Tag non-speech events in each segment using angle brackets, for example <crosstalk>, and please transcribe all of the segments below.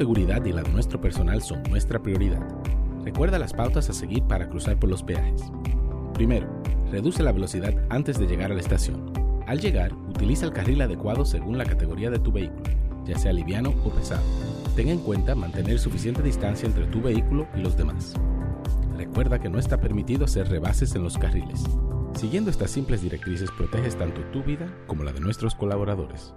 seguridad y la de nuestro personal son nuestra prioridad. Recuerda las pautas a seguir para cruzar por los peajes. Primero, reduce la velocidad antes de llegar a la estación. Al llegar, utiliza el carril adecuado según la categoría de tu vehículo, ya sea liviano o pesado. Ten en cuenta mantener suficiente distancia entre tu vehículo y los demás. Recuerda que no está permitido hacer rebases en los carriles. Siguiendo estas simples directrices proteges tanto tu vida como la de nuestros colaboradores.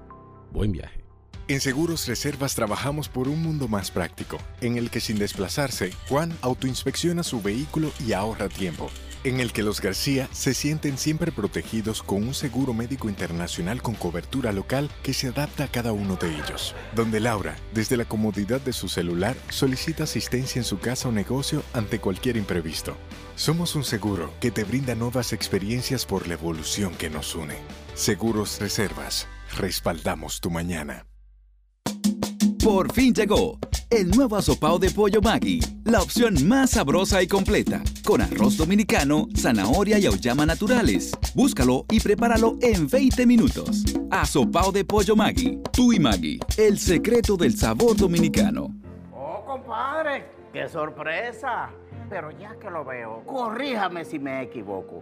Buen viaje. En Seguros Reservas trabajamos por un mundo más práctico, en el que sin desplazarse, Juan autoinspecciona su vehículo y ahorra tiempo. En el que los García se sienten siempre protegidos con un seguro médico internacional con cobertura local que se adapta a cada uno de ellos. Donde Laura, desde la comodidad de su celular, solicita asistencia en su casa o negocio ante cualquier imprevisto. Somos un seguro que te brinda nuevas experiencias por la evolución que nos une. Seguros Reservas. Respaldamos tu mañana. Por fin llegó el nuevo asopao de pollo Maggi, la opción más sabrosa y completa, con arroz dominicano, zanahoria y auyama naturales. Búscalo y prepáralo en 20 minutos. Asopao de pollo Maggi, tú y Maggi, el secreto del sabor dominicano. Oh, compadre, qué sorpresa. Pero ya que lo veo, corríjame si me equivoco.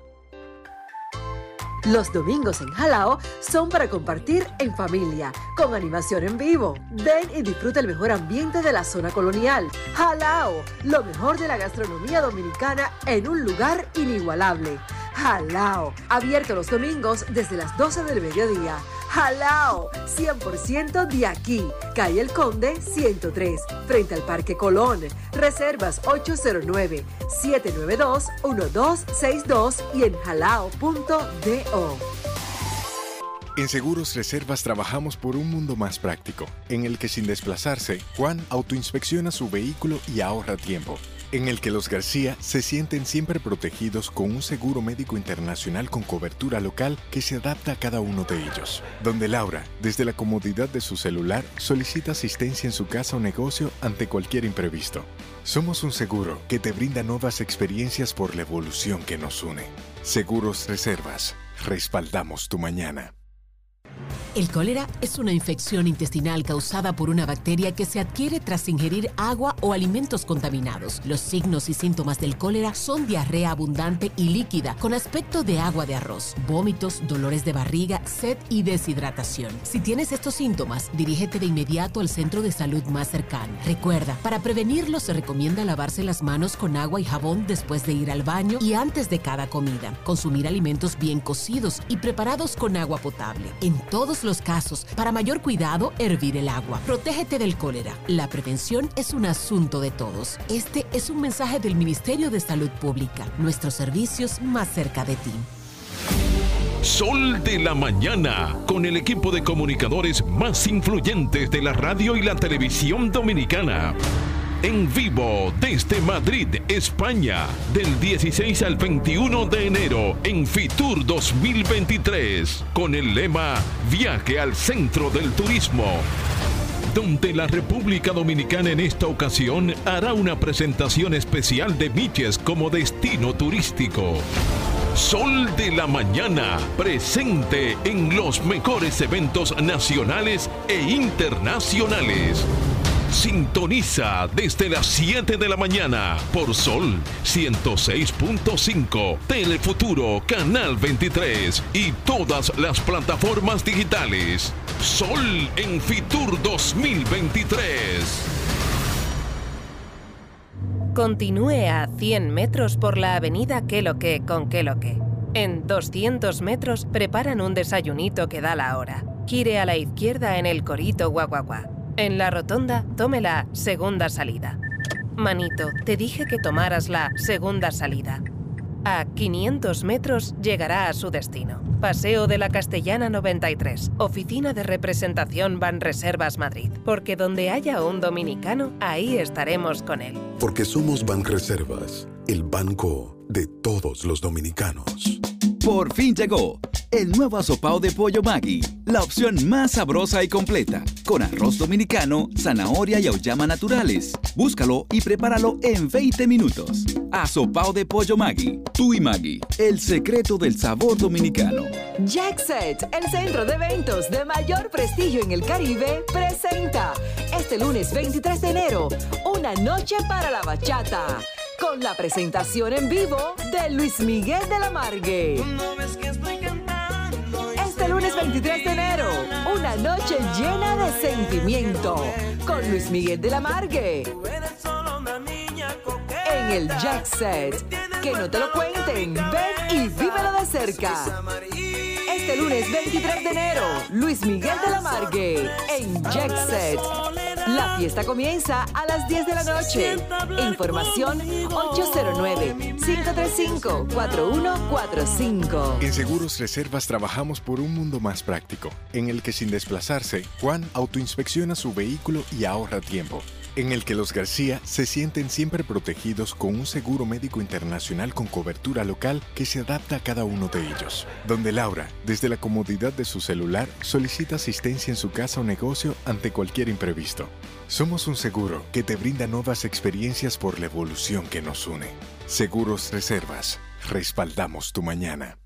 Los domingos en Jalao son para compartir en familia, con animación en vivo. Ven y disfruta el mejor ambiente de la zona colonial. Jalao, lo mejor de la gastronomía dominicana en un lugar inigualable. Jalao, abierto los domingos desde las 12 del mediodía. Jalao, 100% de aquí. Calle El Conde 103, frente al Parque Colón. Reservas 809-792-1262 y en jalao.do. En Seguros Reservas trabajamos por un mundo más práctico, en el que sin desplazarse, Juan autoinspecciona su vehículo y ahorra tiempo. En el que los García se sienten siempre protegidos con un seguro médico internacional con cobertura local que se adapta a cada uno de ellos. Donde Laura, desde la comodidad de su celular, solicita asistencia en su casa o negocio ante cualquier imprevisto. Somos un seguro que te brinda nuevas experiencias por la evolución que nos une. Seguros Reservas. Respaldamos tu mañana. El cólera es una infección intestinal causada por una bacteria que se adquiere tras ingerir agua o alimentos contaminados. Los signos y síntomas del cólera son diarrea abundante y líquida con aspecto de agua de arroz, vómitos, dolores de barriga, sed y deshidratación. Si tienes estos síntomas, dirígete de inmediato al centro de salud más cercano. Recuerda, para prevenirlo se recomienda lavarse las manos con agua y jabón después de ir al baño y antes de cada comida. Consumir alimentos bien cocidos y preparados con agua potable. En todos los casos, para mayor cuidado, hervir el agua. Protégete del cólera. La prevención es un asunto de todos. Este es un mensaje del Ministerio de Salud Pública. Nuestros servicios más cerca de ti. Sol de la Mañana, con el equipo de comunicadores más influyentes de la radio y la televisión dominicana. En vivo desde Madrid, España, del 16 al 21 de enero en Fitur 2023, con el lema Viaje al Centro del Turismo donde la República Dominicana en esta ocasión hará una presentación especial de Miches como destino turístico. Sol de la Mañana, presente en los mejores eventos nacionales e internacionales. Sintoniza desde las 7 de la mañana por Sol 106.5, Telefuturo, Canal 23 y todas las plataformas digitales. Sol en Fitur 2023. Continúe a 100 metros por la avenida Queloque con Queloque. En 200 metros preparan un desayunito que da la hora gire a la izquierda en el Corito Guaguaguá. En la rotonda, tome la segunda salida. Manito, te dije que tomaras la segunda salida. A 500 metros llegará a su destino. Paseo de la Castellana 93, Oficina de Representación Banreservas Madrid. Porque donde haya un dominicano, ahí estaremos con él. Porque somos Banreservas, el banco de todos los dominicanos. Por fin llegó el nuevo asopao de pollo Maggi, la opción más sabrosa y completa, con arroz dominicano, zanahoria y auyama naturales. Búscalo y prepáralo en 20 minutos. Asopao de pollo Maggi, tú y Maggi, el secreto del sabor dominicano. Jackset, el centro de eventos de mayor prestigio en el Caribe, presenta este lunes 23 de enero una noche para la bachata con la presentación en vivo de Luis Miguel de la Margue. Este lunes 23 de enero, una noche llena de sentimiento con Luis Miguel de la Margue. En el Jack Set. Que no te lo cuenten, ven y vívelo de cerca. Este lunes 23 de enero, Luis Miguel de la Margue en Jack Set. La fiesta comienza a las 10 de la noche. Información 809-535-4145. En Seguros Reservas trabajamos por un mundo más práctico, en el que sin desplazarse, Juan autoinspecciona su vehículo y ahorra tiempo. En el que los García se sienten siempre protegidos con un seguro médico internacional con cobertura local que se adapta a cada uno de ellos. Donde Laura, desde la comodidad de su celular, solicita asistencia en su casa o negocio ante cualquier imprevisto. Somos un seguro que te brinda nuevas experiencias por la evolución que nos une. Seguros Reservas. Respaldamos tu mañana.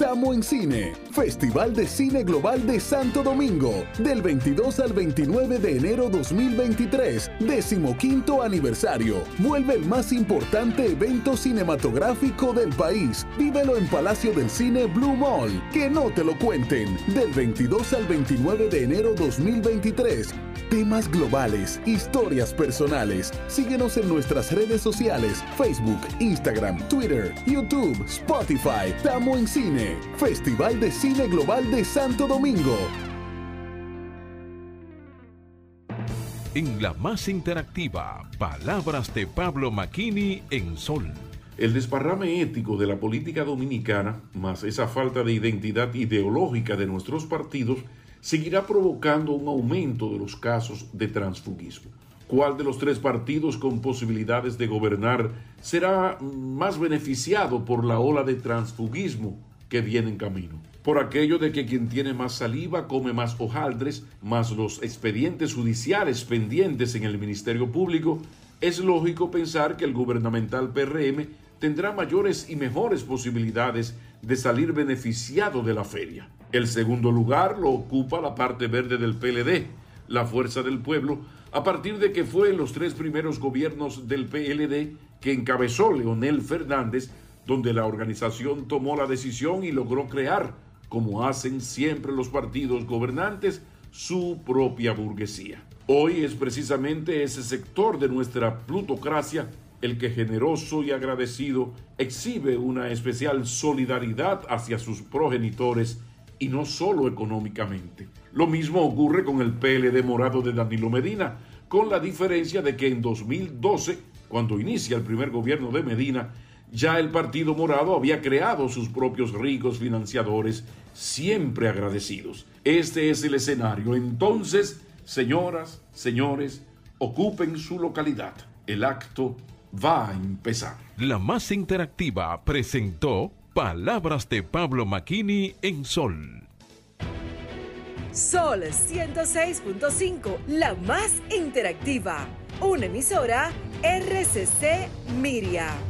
Tamo en Cine, Festival de Cine Global de Santo Domingo, del 22 al 29 de enero 2023, decimoquinto aniversario. Vuelve el más importante evento cinematográfico del país. Vívelo en Palacio del Cine Blue Mall. Que no te lo cuenten. Del 22 al 29 de enero 2023. Temas globales, historias personales. Síguenos en nuestras redes sociales, Facebook, Instagram, Twitter, YouTube, Spotify. Tamo en Cine, Festival de Cine Global de Santo Domingo. En la más interactiva, palabras de Pablo Maquini en Sol. El desparrame ético de la política dominicana, más esa falta de identidad ideológica de nuestros partidos, seguirá provocando un aumento de los casos de transfugismo. ¿Cuál de los tres partidos con posibilidades de gobernar será más beneficiado por la ola de transfugismo que viene en camino? Por aquello de que quien tiene más saliva come más hojaldres, más los expedientes judiciales pendientes en el Ministerio Público, es lógico pensar que el gubernamental PRM tendrá mayores y mejores posibilidades de salir beneficiado de la feria. El segundo lugar lo ocupa la parte verde del PLD, la Fuerza del Pueblo, a partir de que fue en los tres primeros gobiernos del PLD que encabezó Leonel Fernández, donde la organización tomó la decisión y logró crear, como hacen siempre los partidos gobernantes, su propia burguesía. Hoy es precisamente ese sector de nuestra plutocracia el que generoso y agradecido exhibe una especial solidaridad hacia sus progenitores y no solo económicamente. Lo mismo ocurre con el PLD morado de Danilo Medina, con la diferencia de que en 2012, cuando inicia el primer gobierno de Medina, ya el Partido Morado había creado sus propios ricos financiadores, siempre agradecidos. Este es el escenario. Entonces, señoras, señores, ocupen su localidad. El acto va a empezar. La más interactiva presentó Palabras de Pablo Maquini en Sol. Sol 106.5, la más interactiva. Una emisora RCC Miria.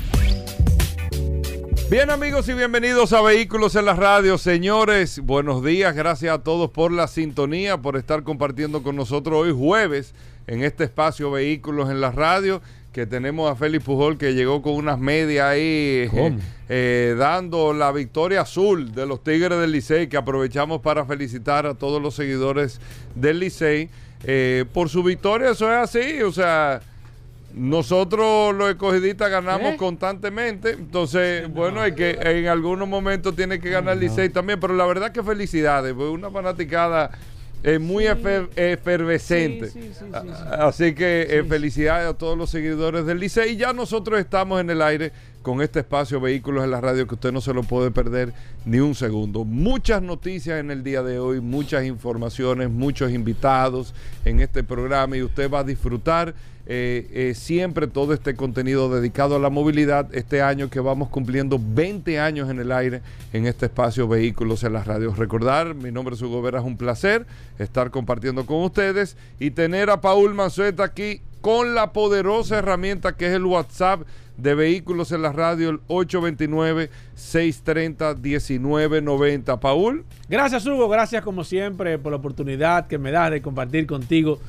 Bien amigos y bienvenidos a Vehículos en la Radio. Señores, buenos días. Gracias a todos por la sintonía, por estar compartiendo con nosotros hoy jueves en este espacio Vehículos en la Radio, que tenemos a Félix Pujol que llegó con unas medias ahí eh, eh, dando la victoria azul de los Tigres del Licey, que aprovechamos para felicitar a todos los seguidores del Licey eh, por su victoria, eso es así, o sea... Nosotros los escogidistas ganamos constantemente, entonces, bueno, hay que en algunos momentos tiene que ganar el Licey también, pero la verdad que felicidades, fue una fanaticada es muy efervescente. Así que eh, felicidades a todos los seguidores del Licey. Y ya nosotros estamos en el aire con este espacio Vehículos en la Radio que usted no se lo puede perder ni un segundo. Muchas noticias en el día de hoy, muchas informaciones, muchos invitados en este programa y usted va a disfrutar eh, eh, siempre todo este contenido dedicado a la movilidad. Este año que vamos cumpliendo 20 años en el aire en este espacio Vehículos en las radios. Recordar, mi nombre es Hugo Vera, es un placer estar compartiendo con ustedes y tener a Paul Manzueta aquí con la poderosa herramienta que es el WhatsApp de Vehículos en la radio, el 829-630-1990. Paul. Gracias Hugo, gracias como siempre por la oportunidad que me das de compartir contigo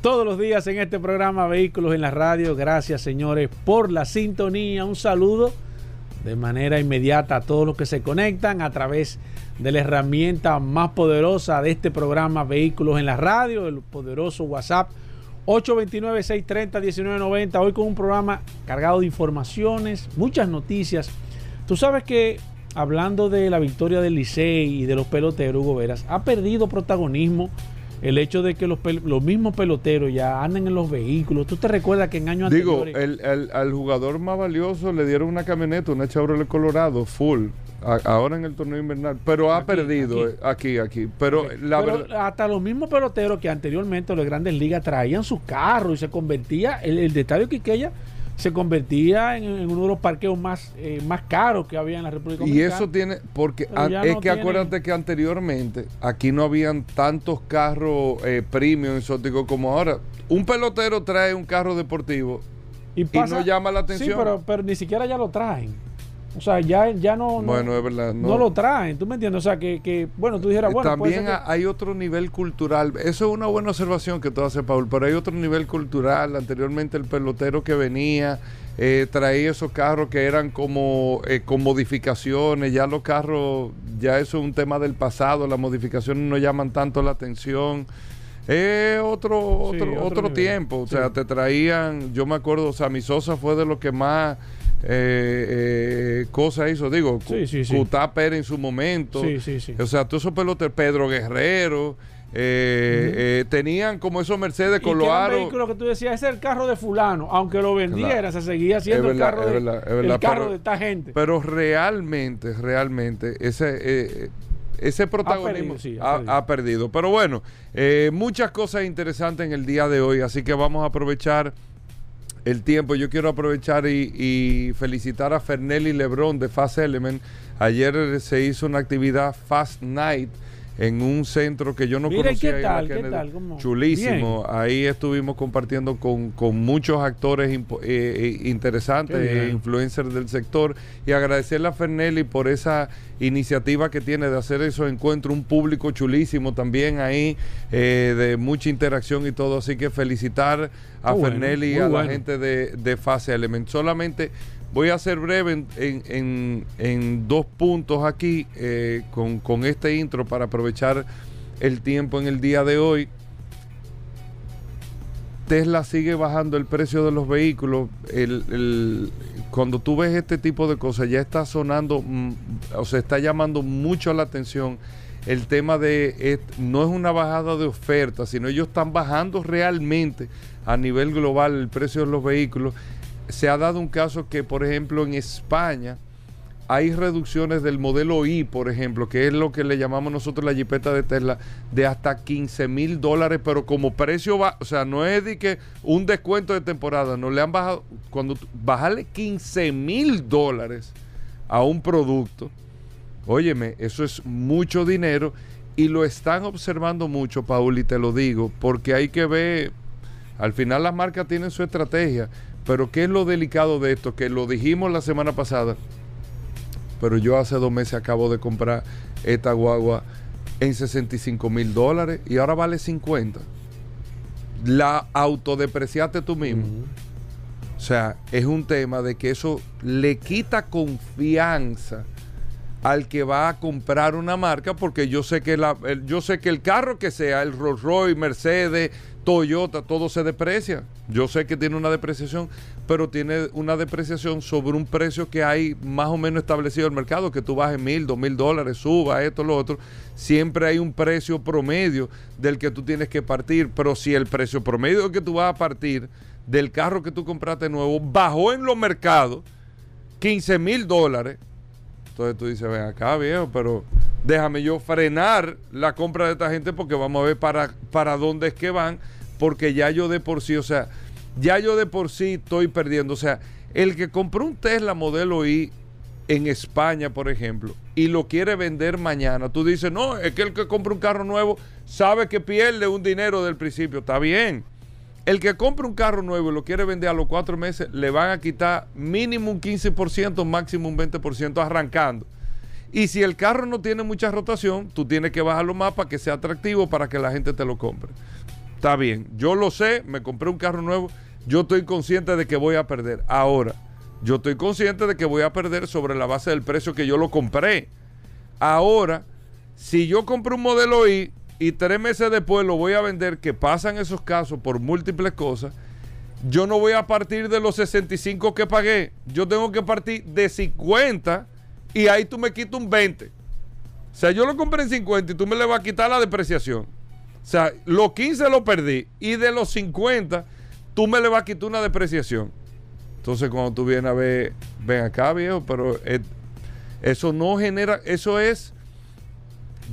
todos los días en este programa Vehículos en la Radio. Gracias, señores, por la sintonía. Un saludo de manera inmediata a todos los que se conectan a través de la herramienta más poderosa de este programa Vehículos en la Radio, el poderoso WhatsApp 829-630-1990. Hoy con un programa cargado de informaciones, muchas noticias. Tú sabes que hablando de la victoria del Licey y de los peloteros, Hugo Veras, ha perdido protagonismo el hecho de que los, los mismos peloteros ya anden en los vehículos. ¿Tú te recuerdas que en años Digo, el, el, al jugador más valioso le dieron una camioneta, una Chevrolet Colorado, full, ahora en el torneo invernal, pero ha perdido aquí, aquí. Pero, la hasta los mismos peloteros que anteriormente los grandes ligas traían sus carros y se convertía, el, el detalle que ella se convertía en, uno de los parqueos más, eh, más caros que había en la República Dominicana. Y eso tiene, porque es que acuérdate que anteriormente aquí no habían tantos carros eh, premium exóticos como ahora. Un pelotero trae un carro deportivo y, no llama la atención. Sí, pero, pero ni siquiera ya lo traen. O sea, ya, ya no, no, lo traen, ¿tú me entiendes? O sea, que, bueno, tú dijeras, bueno, también hay otro nivel cultural. Eso es una buena observación que tú haces, Paul, pero hay otro nivel cultural. Anteriormente el pelotero que venía eh, traía esos carros que eran como eh, con modificaciones. Ya los carros, ya eso es un tema del pasado. Las modificaciones no llaman tanto la atención. Es otro, otro, otro, tiempo. O sea, te traían, yo me acuerdo, o sea, mi Sosa fue de lo que más eh, eh, cosas hizo, digo, sí, sí, en su momento. O sea, todos esos peloteros, Pedro Guerrero. Eh, eh, tenían como esos Mercedes con los aros. vehículo que tú decías, es el carro de fulano, aunque lo vendiera, se seguía siendo el carro, de, el carro de esta gente. Pero realmente, realmente, ese, ese protagonismo ha perdido, Pero bueno, muchas cosas interesantes en el día de hoy, así que vamos a aprovechar el tiempo. Yo quiero aprovechar y, felicitar a Fernelli Lebrón de Fast Element. Ayer se hizo una actividad Fast Night en un centro que yo no conocía. ¿qué tal? ¿Qué tal? Chulísimo. Ahí estuvimos compartiendo con, muchos actores eh, eh, interesantes, e influencers del sector, y agradecerle a Fernelli por esa iniciativa que tiene de hacer esos encuentros, un público chulísimo también ahí, eh, de mucha interacción y todo. Así que felicitar a Fernelli y a la gente de, de Fase Element. Solamente Voy a ser breve en, dos puntos aquí eh, con, este intro para aprovechar el tiempo en el día de hoy. Tesla sigue bajando el precio de los vehículos. cuando tú ves este tipo de cosas, ya está sonando, mm, o se está llamando mucho la atención el tema de, no es una bajada de oferta, sino ellos están bajando realmente a nivel global el precio de los vehículos se ha dado un caso que, por ejemplo, en España hay reducciones del modelo I, por ejemplo, que es lo que le llamamos nosotros la jipeta de Tesla, de hasta 15 mil dólares, pero como precio va, o sea, no es de que un descuento de temporada, no le han bajado, cuando bajarle 15 mil dólares a un producto, óyeme, eso es mucho dinero y lo están observando mucho, Paul, y te lo digo, porque hay que ver, al final las marcas tienen su estrategia. Pero ¿qué es lo delicado de esto? Que lo dijimos la semana pasada, pero yo hace dos meses acabo de comprar esta guagua en 65 mil dólares y ahora vale 50. la autodepreciaste tú mismo. O sea, es un tema de que eso le quita confianza al que va a comprar una marca porque yo sé que la, el, yo sé que el carro que sea, el Rolls Royce, Mercedes, Toyota, todo se deprecia. Yo sé que tiene una depreciación, pero tiene una depreciación sobre un precio que hay más o menos establecido en el mercado, que tú bajes mil, dos mil dólares, suba esto, lo otro. Siempre hay un precio promedio del que tú tienes que partir, pero si el precio promedio que tú vas a partir del carro que tú compraste nuevo bajó en los mercados 15 mil dólares, entonces tú dices, ven acá, viejo, pero déjame yo frenar la compra de esta gente porque vamos a ver para, para dónde es que van, porque ya yo de por sí, o sea, ya yo de por sí estoy perdiendo. O sea, el que compró un Tesla modelo I en España, por ejemplo, y lo quiere vender mañana, tú dices, no, es que el que compra un carro nuevo sabe que pierde un dinero del principio. Está bien. El que compra un carro nuevo y lo quiere vender a los cuatro meses, le van a quitar mínimo un 15%, máximo un 20% arrancando. Y si el carro no tiene mucha rotación, tú tienes que bajarlo más para que sea atractivo para que la gente te lo compre. Está bien, yo lo sé, me compré un carro nuevo, yo estoy consciente de que voy a perder. Ahora, yo estoy consciente de que voy a perder sobre la base del precio que yo lo compré. Ahora, si yo compré un modelo I y tres meses después lo voy a vender, que pasan esos casos por múltiples cosas, yo no voy a partir de los 65 que pagué, yo tengo que partir de 50 y ahí tú me quitas un 20. O sea, yo lo compré en 50 y tú me le vas a quitar la depreciación. O sea, los 15 lo perdí y de los 50 tú me le vas a quitar una depreciación. Entonces, cuando tú vienes a ver, ven acá, viejo, pero eso no genera, eso es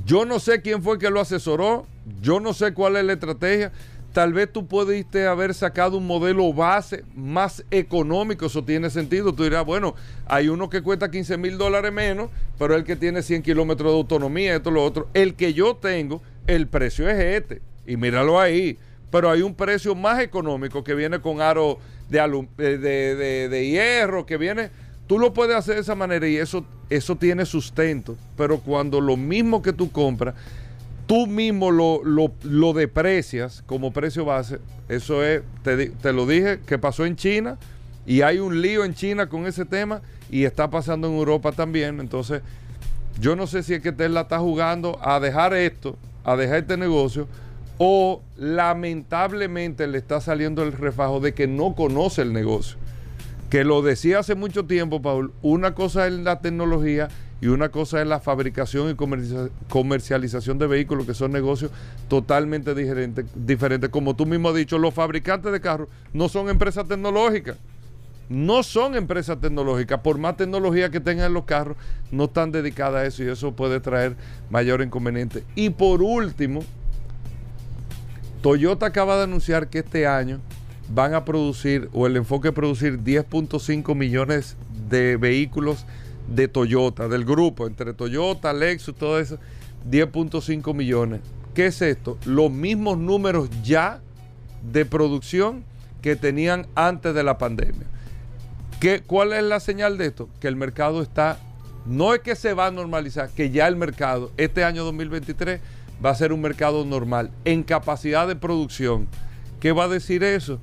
yo no sé quién fue que lo asesoró, yo no sé cuál es la estrategia. Tal vez tú pudiste haber sacado un modelo base más económico, eso tiene sentido. Tú dirás, bueno, hay uno que cuesta 15 mil dólares menos, pero el que tiene 100 kilómetros de autonomía, esto, lo otro. El que yo tengo, el precio es este. Y míralo ahí. Pero hay un precio más económico que viene con aro de, de, de hierro, que viene Tú lo puedes hacer de esa manera y eso, eso tiene sustento, pero cuando lo mismo que tú compras, tú mismo lo, lo, deprecias como precio base, eso es, te, te, lo dije, que pasó en China y hay un lío en China con ese tema y está pasando en Europa también. Entonces, yo no sé si es que Tesla está jugando a dejar esto, a dejar este negocio, o lamentablemente le está saliendo el refajo de que no conoce el negocio que lo decía hace mucho tiempo, Paul, una cosa es la tecnología y una cosa es la fabricación y comercialización de vehículos, que son negocios totalmente diferentes. Diferente. Como tú mismo has dicho, los fabricantes de carros no son empresas tecnológicas. No son empresas tecnológicas. Por más tecnología que tengan en los carros, no están dedicadas a eso y eso puede traer mayor inconveniente. Y por último, Toyota acaba de anunciar que este año van a producir, o el enfoque es producir 10.5 millones de vehículos de Toyota, del grupo, entre Toyota, Lexus, todo eso, 10.5 millones. ¿Qué es esto? Los mismos números ya de producción que tenían antes de la pandemia. ¿Qué, ¿Cuál es la señal de esto? Que el mercado está, no es que se va a normalizar, que ya el mercado, este año 2023, va a ser un mercado normal en capacidad de producción. ¿Qué va a decir eso?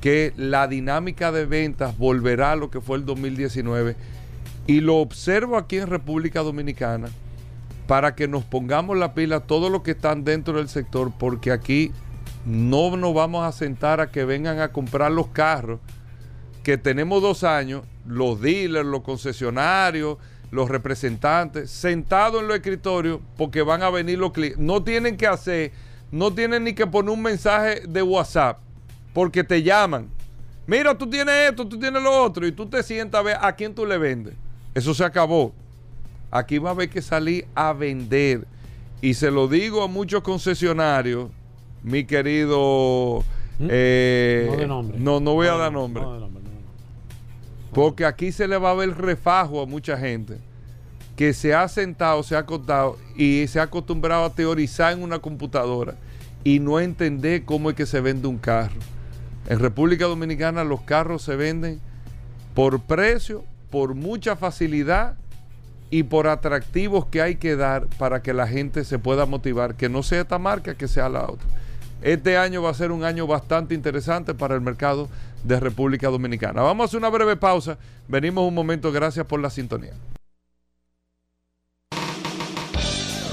que la dinámica de ventas volverá a lo que fue el 2019 y lo observo aquí en República Dominicana para que nos pongamos la pila todos los que están dentro del sector porque aquí no nos vamos a sentar a que vengan a comprar los carros que tenemos dos años, los dealers, los concesionarios, los representantes, sentados en los escritorios porque van a venir los clientes. No tienen que hacer, no tienen ni que poner un mensaje de WhatsApp porque te llaman. Mira, tú tienes esto, tú tienes lo otro, y tú te sientas a ver a quién tú le vendes. Eso se acabó. Aquí va a haber que salir a vender. Y se lo digo a muchos concesionarios, mi querido. ¿Mm? Eh, no, no, voy a dar nombre. Porque aquí se le va a ver refajo a mucha gente que se ha sentado, se ha acostado y se ha acostumbrado a teorizar en una computadora y no entender cómo es que se vende un carro. En República Dominicana los carros se venden por precio, por mucha facilidad y por atractivos que hay que dar para que la gente se pueda motivar, que no sea esta marca, que sea la otra. este año va a ser un año bastante interesante para el mercado de República Dominicana. Vamos a hacer una breve pausa. Venimos un momento. Gracias por la sintonía.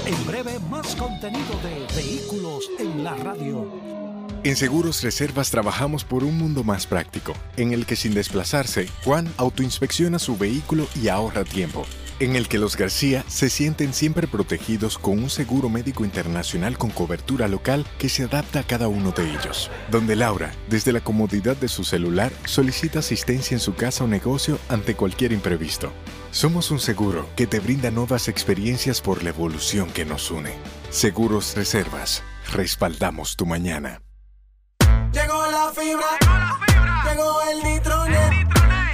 En breve, más contenido de Vehículos en la Radio. En Seguros Reservas trabajamos por un mundo más práctico, en el que sin desplazarse, Juan autoinspecciona su vehículo y ahorra tiempo. En el que los García se sienten siempre protegidos con un seguro médico internacional con cobertura local que se adapta a cada uno de ellos. Donde Laura, desde la comodidad de su celular, solicita asistencia en su casa o negocio ante cualquier imprevisto. Somos un seguro que te brinda nuevas experiencias por la evolución que nos une. Seguros Reservas. Respaldamos tu mañana. Llegó la fibra. Llegó el nitronet.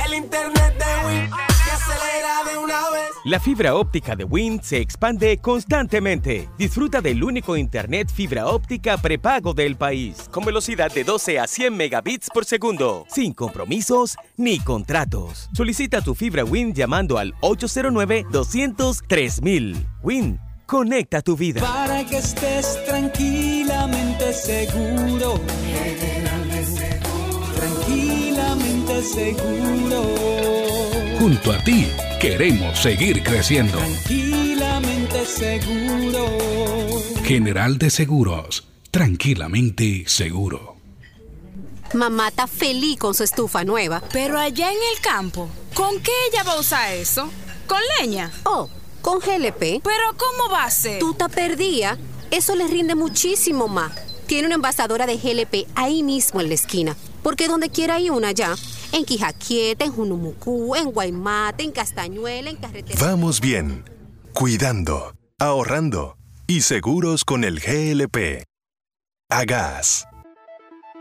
El internet de Win. Que acelera de una vez. La fibra óptica de Wind se expande constantemente. Disfruta del único internet fibra óptica prepago del país, con velocidad de 12 a 100 megabits por segundo, sin compromisos ni contratos. Solicita tu fibra Wind llamando al 809-200-3000. Wind, conecta tu vida. Para que estés tranquilamente seguro. Tranquilamente seguro. Junto a ti queremos seguir creciendo. Tranquilamente seguro. General de Seguros, tranquilamente seguro. Mamá está feliz con su estufa nueva. Pero allá en el campo, ¿con qué ella va a usar eso? ¿Con leña? Oh, con GLP. ¿Pero cómo va a ser? Tú te perdía. Eso le rinde muchísimo más. Tiene una envasadora de GLP ahí mismo en la esquina. Porque donde quiera hay una ya. En Quijaquieta, en Junumucú, en Guaymate, en Castañuela, en Carretera. Vamos bien, cuidando, ahorrando y seguros con el GLP. A gas.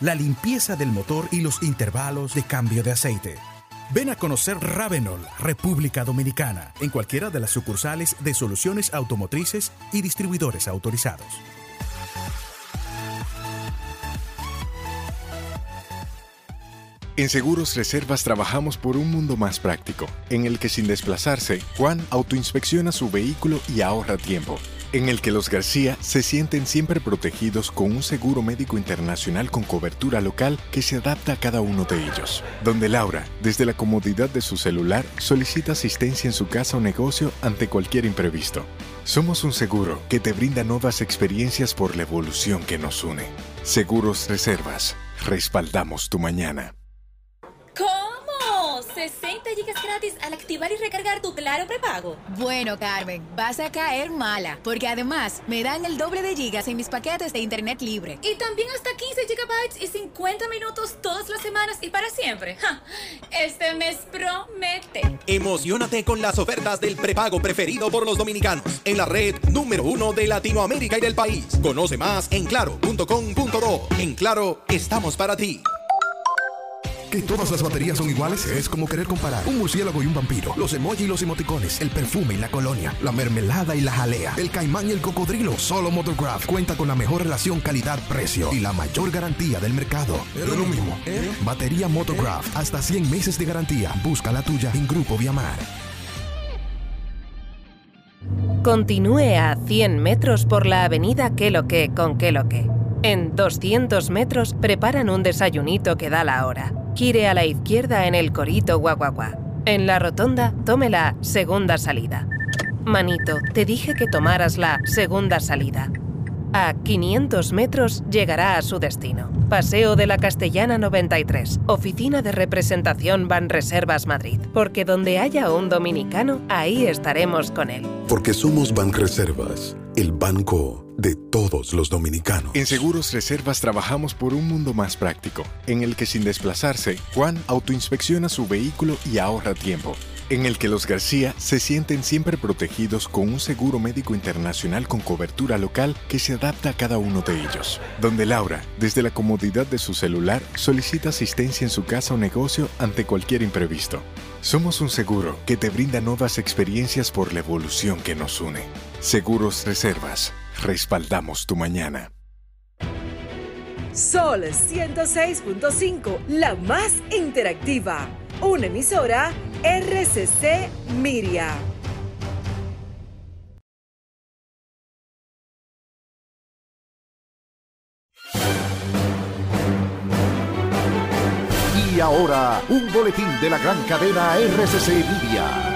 la limpieza del motor y los intervalos de cambio de aceite. Ven a conocer Ravenol, República Dominicana, en cualquiera de las sucursales de soluciones automotrices y distribuidores autorizados. En Seguros Reservas trabajamos por un mundo más práctico, en el que sin desplazarse, Juan autoinspecciona su vehículo y ahorra tiempo. En el que los García se sienten siempre protegidos con un seguro médico internacional con cobertura local que se adapta a cada uno de ellos. Donde Laura, desde la comodidad de su celular, solicita asistencia en su casa o negocio ante cualquier imprevisto. Somos un seguro que te brinda nuevas experiencias por la evolución que nos une. Seguros Reservas. Respaldamos tu mañana. Gratis al activar y recargar tu Claro prepago. Bueno, Carmen, vas a caer mala, porque además me dan el doble de gigas en mis paquetes de internet libre. Y también hasta 15 gigabytes y 50 minutos todas las semanas y para siempre. ¡Ja! Este mes promete. Emocionate con las ofertas del prepago preferido por los dominicanos en la red número uno de Latinoamérica y del país. Conoce más en claro.com.do. En Claro, estamos para ti. ¿Que todas las baterías son iguales? Es como querer comparar un murciélago y un vampiro. Los emojis y los emoticones, el perfume y la colonia, la mermelada y la jalea, el caimán y el cocodrilo. Solo Motocraft cuenta con la mejor relación calidad-precio y la mayor garantía del mercado. Es lo mismo. Batería Motocraft, hasta 100 meses de garantía. Busca la tuya en Grupo Viamar. Continúe a 100 metros por la avenida Que lo que con Que lo que. En 200 metros preparan un desayunito que da la hora. Gire a la izquierda en el Corito Guaguaguá. En la rotonda, tome la segunda salida. Manito, te dije que tomaras la segunda salida. A 500 metros llegará a su destino. Paseo de la Castellana 93, Oficina de Representación Banreservas Madrid. Porque donde haya un dominicano, ahí estaremos con él. Porque somos Banreservas, el banco de todos los dominicanos. En Seguros Reservas trabajamos por un mundo más práctico, en el que sin desplazarse, Juan autoinspecciona su vehículo y ahorra tiempo. en el que los García se sienten siempre protegidos con un seguro médico internacional con cobertura local que se adapta a cada uno de ellos. Donde Laura, desde la comodidad de su celular, solicita asistencia en su casa o negocio ante cualquier imprevisto. Somos un seguro que te brinda nuevas experiencias por la evolución que nos une. Seguros Reservas. Respaldamos tu mañana. Sol 106.5, la más interactiva. Una emisora RCC Miria. Y ahora, un boletín de la gran cadena RCC Media.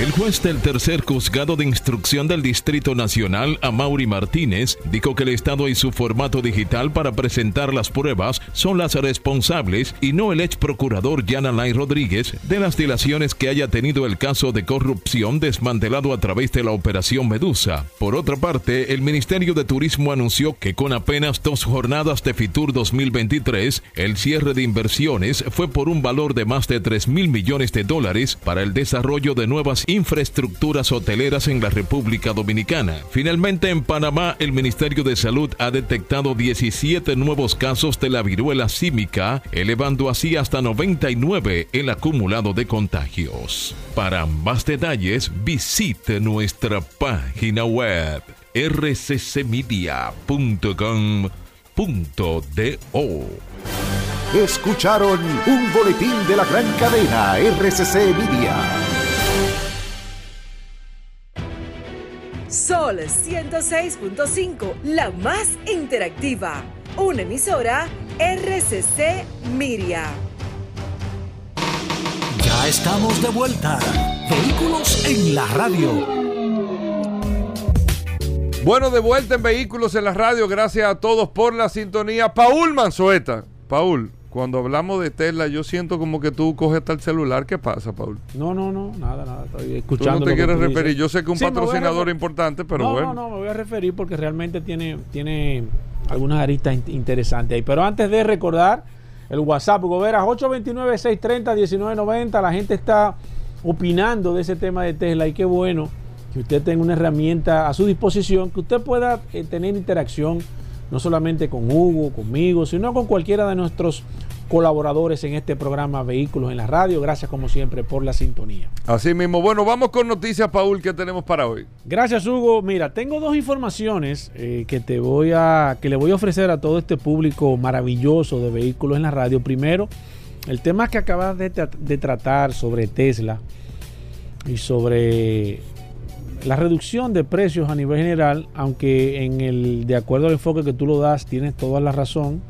El juez del tercer juzgado de instrucción del Distrito Nacional, Amaury Martínez, dijo que el Estado y su formato digital para presentar las pruebas son las responsables y no el ex procurador Jan Alain Rodríguez de las dilaciones que haya tenido el caso de corrupción desmantelado a través de la Operación Medusa. Por otra parte, el Ministerio de Turismo anunció que con apenas dos jornadas de Fitur 2023, el cierre de inversiones fue por un valor de más de 3 mil millones de dólares para el desarrollo de nuevas infraestructuras hoteleras en la República Dominicana. Finalmente, en Panamá, el Ministerio de Salud ha detectado 17 nuevos casos de la viruela símica, elevando así hasta 99 el acumulado de contagios. Para más detalles, visite nuestra página web rccmedia.com.do. Escucharon un boletín de la gran cadena RCC Media. Sol 106.5, la más interactiva. Una emisora RCC Miria. Ya estamos de vuelta. Vehículos en la radio. Bueno, de vuelta en Vehículos en la radio. Gracias a todos por la sintonía. Paul Manzueta. Paul, cuando hablamos de Tesla, yo siento como que tú coges hasta el celular. ¿Qué pasa, Paul? No, no, no, nada, nada. Estoy escuchando. Tú no te quieres referir. dices. Yo sé que un Sí, patrocinador importante, pero no, bueno. No, no, me voy a referir porque realmente tiene, tiene algunas aristas in- interesantes ahí. Pero antes de recordar el WhatsApp, Goberas, 829-630-1990. La gente está opinando de ese tema de Tesla y qué bueno que usted tenga una herramienta a su disposición, que usted pueda eh, tener interacción no solamente con Hugo, conmigo, sino con cualquiera de nuestros colaboradores en este programa Vehículos en la Radio. Gracias como siempre por la sintonía. Así mismo. Bueno, vamos con noticias, Paul, que tenemos para hoy. Gracias, Hugo. Mira, tengo dos informaciones eh, que te voy a, que le voy a ofrecer a todo este público maravilloso de vehículos en la radio. Primero, el tema que acabas de, tra- de tratar sobre Tesla y sobre la reducción de precios a nivel general, aunque en el, de acuerdo al enfoque que tú lo das, tienes toda la razón.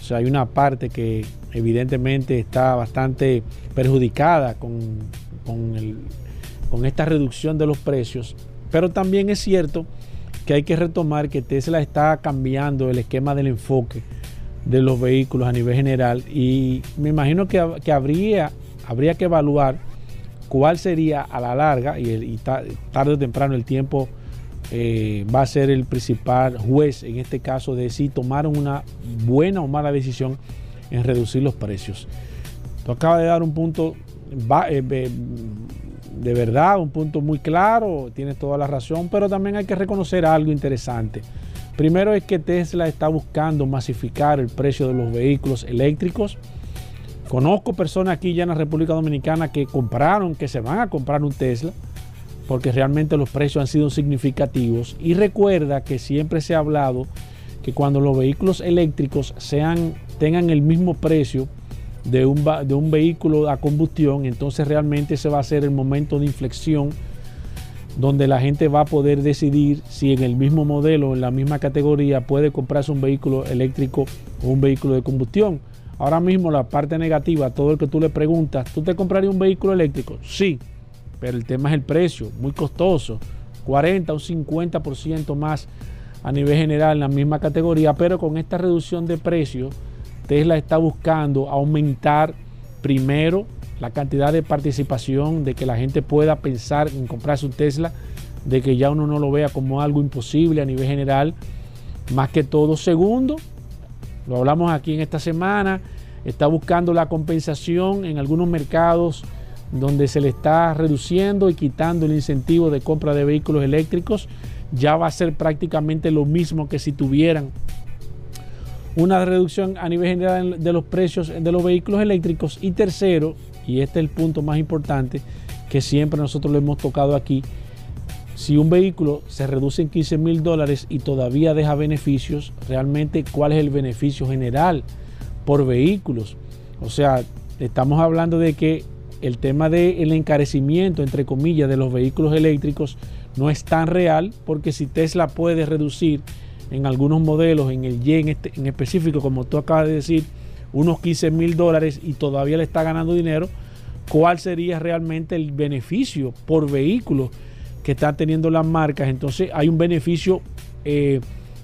O sea, hay una parte que evidentemente está bastante perjudicada con, con esta reducción de los precios. Pero también es cierto que hay que retomar que Tesla está cambiando el esquema del enfoque de los vehículos a nivel general y me imagino que, que habría, habría que evaluar cuál sería a la larga y, tarde o temprano el tiempo eh, va a ser el principal juez en este caso de si tomaron una buena o mala decisión en reducir los precios. Tú acabas de dar un punto eh, de verdad, un punto muy claro, tienes toda la razón, pero también hay que reconocer algo interesante. Primero es que Tesla está buscando masificar el precio de los vehículos eléctricos. Conozco personas aquí ya en la República Dominicana que compraron, que se van a comprar un Tesla, porque realmente los precios han sido significativos. Y recuerda que siempre se ha hablado que cuando los vehículos eléctricos sean, tengan el mismo precio de un, de un vehículo a combustión, entonces realmente ese va a ser el momento de inflexión donde la gente va a poder decidir si en el mismo modelo, en la misma categoría, puede comprarse un vehículo eléctrico o un vehículo de combustión. Ahora mismo la parte negativa, todo el que tú le preguntas, ¿tú te comprarías un vehículo eléctrico? Sí, pero el tema es el precio, muy costoso, 40 o 50% más a nivel general en la misma categoría, pero con esta reducción de precios, Tesla está buscando aumentar primero la cantidad de participación, de que la gente pueda pensar en comprarse un Tesla, de que ya uno no lo vea como algo imposible a nivel general, más que todo. Segundo, lo hablamos aquí en esta semana, está buscando la compensación en algunos mercados donde se le está reduciendo y quitando el incentivo de compra de vehículos eléctricos, ya va a ser prácticamente lo mismo que si tuvieran una reducción a nivel general de los precios de los vehículos eléctricos. Y tercero, y este es el punto más importante que siempre nosotros lo hemos tocado aquí, si un vehículo se reduce en 15 mil dólares y todavía deja beneficios, realmente cuál es el beneficio general por vehículos. O sea, estamos hablando de que el tema del encarecimiento, entre comillas, de los vehículos eléctricos no es tan real porque si Tesla puede reducir en algunos modelos, en el Y en, este, en específico, como tú acabas de decir, unos 15 mil dólares y todavía le está ganando dinero, ¿cuál sería realmente el beneficio por vehículo que están teniendo las marcas? Entonces hay un beneficio, eh,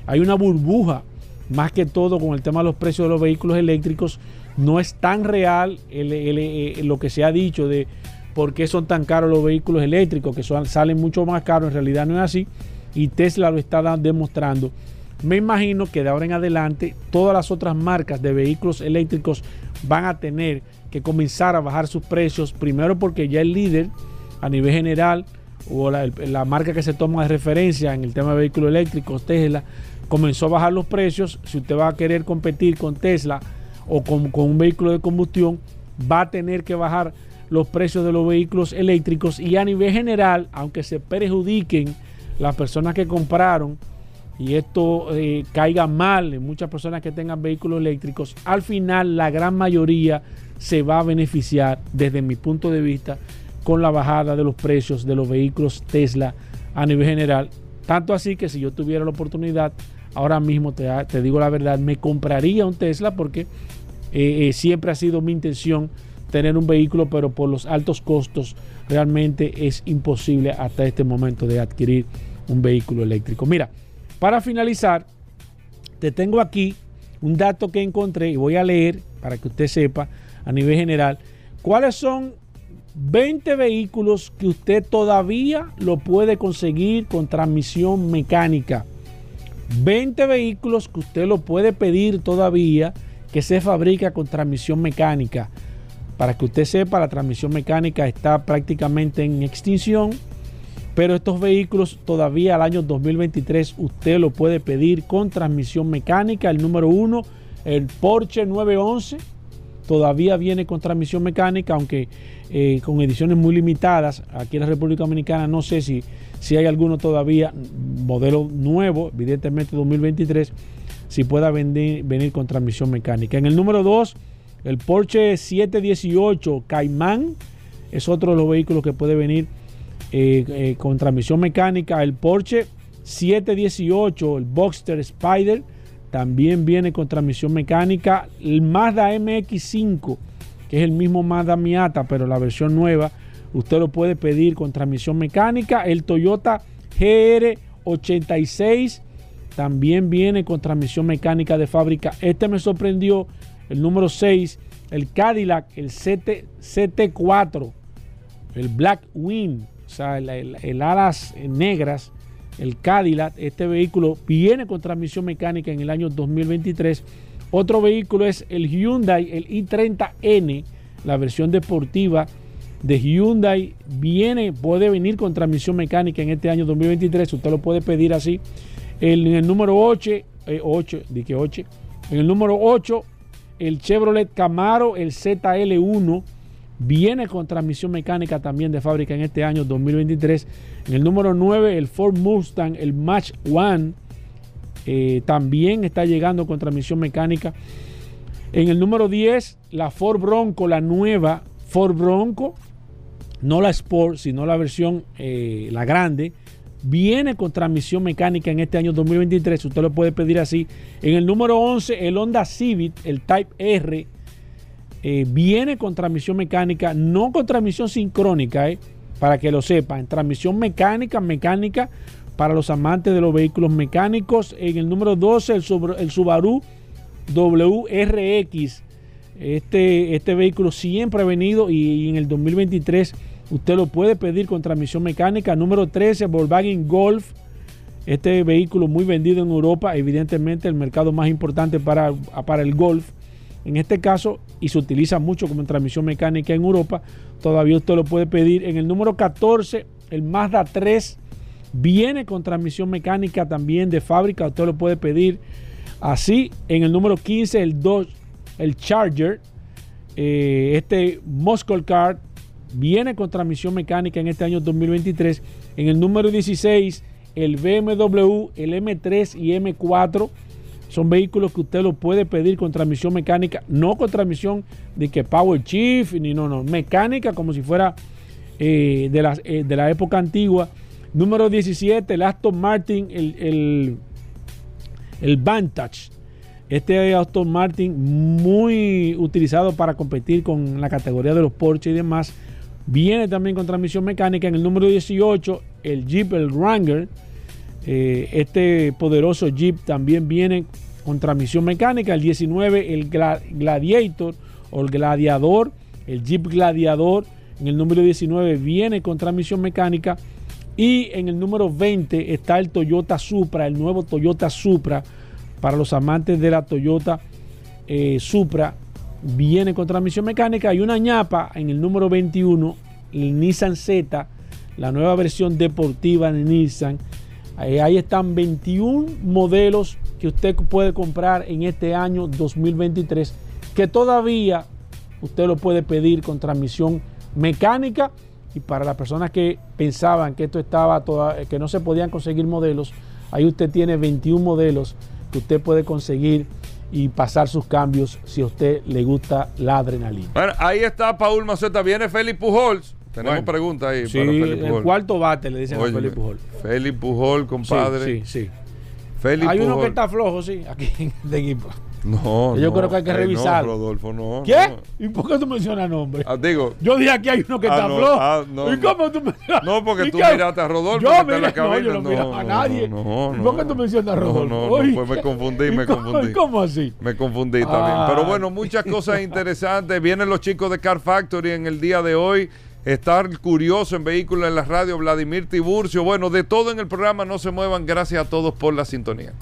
hay una burbuja, más que todo con el tema de los precios de los vehículos eléctricos, no es tan real eh, lo que se ha dicho de por qué son tan caros los vehículos eléctricos, que salen mucho más caros, en realidad no es así, y Tesla lo está demostrando. Me imagino que de ahora en adelante todas las otras marcas de vehículos eléctricos van a tener que comenzar a bajar sus precios, primero porque ya el líder a nivel general o la, marca que se toma de referencia en el tema de vehículos eléctricos, Tesla, comenzó a bajar los precios. Si usted va a querer competir con Tesla o con, con un vehículo de combustión, va a tener que bajar los precios de los vehículos eléctricos y a nivel general, aunque se perjudiquen las personas que compraron y esto eh, caiga mal en muchas personas que tengan vehículos eléctricos, al final la gran mayoría se va a beneficiar desde mi punto de vista con la bajada de los precios de los vehículos Tesla a nivel general. Tanto así que si yo tuviera la oportunidad, ahora mismo te, digo la verdad, me compraría un Tesla porque eh, eh, siempre ha sido mi intención tener un vehículo, pero por los altos costos realmente es imposible hasta este momento de adquirir un vehículo eléctrico. Mira, para finalizar, te tengo aquí un dato que encontré y voy a leer para que usted sepa a nivel general cuáles son 20 vehículos que usted todavía lo puede conseguir con transmisión mecánica. 20 vehículos que usted lo puede pedir todavía que se fabrica con transmisión mecánica. Para que usted sepa, la transmisión mecánica está prácticamente en extinción pero estos vehículos todavía al año 2023 usted lo puede pedir con transmisión mecánica. El número uno, el Porsche 911, todavía viene con transmisión mecánica, aunque eh, con ediciones muy limitadas. Aquí en la República Dominicana no sé si, si hay alguno todavía, modelo nuevo, evidentemente 2023, si pueda venir, venir con transmisión mecánica. En el número 2, el Porsche 718 Cayman es otro de los vehículos que puede venir eh, eh, con transmisión mecánica. El Porsche 718, el Boxster Spider, también viene con transmisión mecánica. El Mazda MX5, que es el mismo Mazda Miata, pero la versión nueva, usted lo puede pedir con transmisión mecánica. El Toyota GR86 también viene con transmisión mecánica de fábrica. Este me sorprendió, el número 6, el Cadillac, el CT, CT4, el Black Wing o sea, el, alas negras, el Cadillac, este vehículo viene con transmisión mecánica en el año 2023. Otro vehículo es el Hyundai, el i30N, la versión deportiva de Hyundai viene, puede venir con transmisión mecánica en este año 2023. Usted lo puede pedir así. en el número 8, 8, dije 8. En el número 8, el Chevrolet Camaro, el ZL1 Viene con transmisión mecánica también de fábrica en este año 2023. En el número 9, el Ford Mustang, el Match One, eh, también está llegando con transmisión mecánica. En el número 10, la Ford Bronco, la nueva Ford Bronco, no la Sport, sino la versión, eh, la grande, viene con transmisión mecánica en este año 2023. Usted lo puede pedir así. En el número 11, el Honda Civic, el Type R, eh, viene con transmisión mecánica, no con transmisión sincrónica, para que lo sepan. Transmisión mecánica, mecánica para los amantes de los vehículos mecánicos. En el número 12, el, Subaru WRX. Este, este vehículo siempre ha venido y, en el 2023 usted lo puede pedir con transmisión mecánica. Número 13, Volkswagen Golf. Este vehículo muy vendido en Europa, evidentemente el mercado más importante para, para el Golf en este caso, y se utiliza mucho como transmisión mecánica en Europa, todavía usted lo puede pedir. En el número 14, el Mazda 3 viene con transmisión mecánica también de fábrica, usted lo puede pedir así. En el número 15, el Dodge, el Charger, eh, este Muscle Car viene con transmisión mecánica en este año 2023. En el número 16, el BMW, el M3 y M4 son vehículos que usted lo puede pedir con transmisión mecánica, no con transmisión de que Power Chief, ni no, no, mecánica como si fuera eh, de, eh, de, la, época antigua. Número 17, el Aston Martin, el, el, el Vantage. Este Aston Martin muy utilizado para competir con la categoría de los Porsche y demás. Viene también con transmisión mecánica. En el número 18, el Jeep, el Wrangler eh, este poderoso Jeep también viene con transmisión mecánica. El 19, el Gladiator o el Gladiador, el Jeep Gladiador. En el número 19 viene con transmisión mecánica. Y en el número 20 está el Toyota Supra, el nuevo Toyota Supra. Para los amantes de la Toyota eh, Supra, viene con transmisión mecánica. Y una ñapa en el número 21, el Nissan Z, la nueva versión deportiva de Nissan Ahí están 21 modelos que usted puede comprar en este año 2023 que todavía usted lo puede pedir con transmisión mecánica y para las personas que pensaban que esto estaba que no se podían conseguir modelos, ahí usted tiene 21 modelos que usted puede conseguir y pasar sus cambios si a usted le gusta la adrenalina. Bueno, ahí está Paul Maceta, viene Félix Pujols tenemos preguntas ahí sí, para Felipe Pujol. El cuarto bate le dicen a Felipe Pujol. Felipe Pujol, compadre. Sí, sí. sí. Hay uno que está flojo, sí, aquí <laughs> en el equipo. No, Yo creo que hay que revisar. No, Rodolfo, no. ¿Qué? ¿Y por qué tú mencionas nombre? Ah, digo. Yo dije aquí hay uno que ah, está no, flojo. Ah, no, ¿Y cómo tú mencionas? No, porque tú miraste a Rodolfo. Yo miré, la no, yo no, miro a nadie. No, no, ¿Por qué tú mencionas a Rodolfo? No, no, pues me confundí, me confundí. ¿Cómo así? Me confundí también. Pero bueno, muchas cosas <laughs> interesantes. Vienen los chicos de Car Factory en el día de hoy estar curioso en Vehículos en la Radio, Vladimir Tiburcio. Bueno, de todo en el programa, no se muevan. Gracias a todos por la sintonía.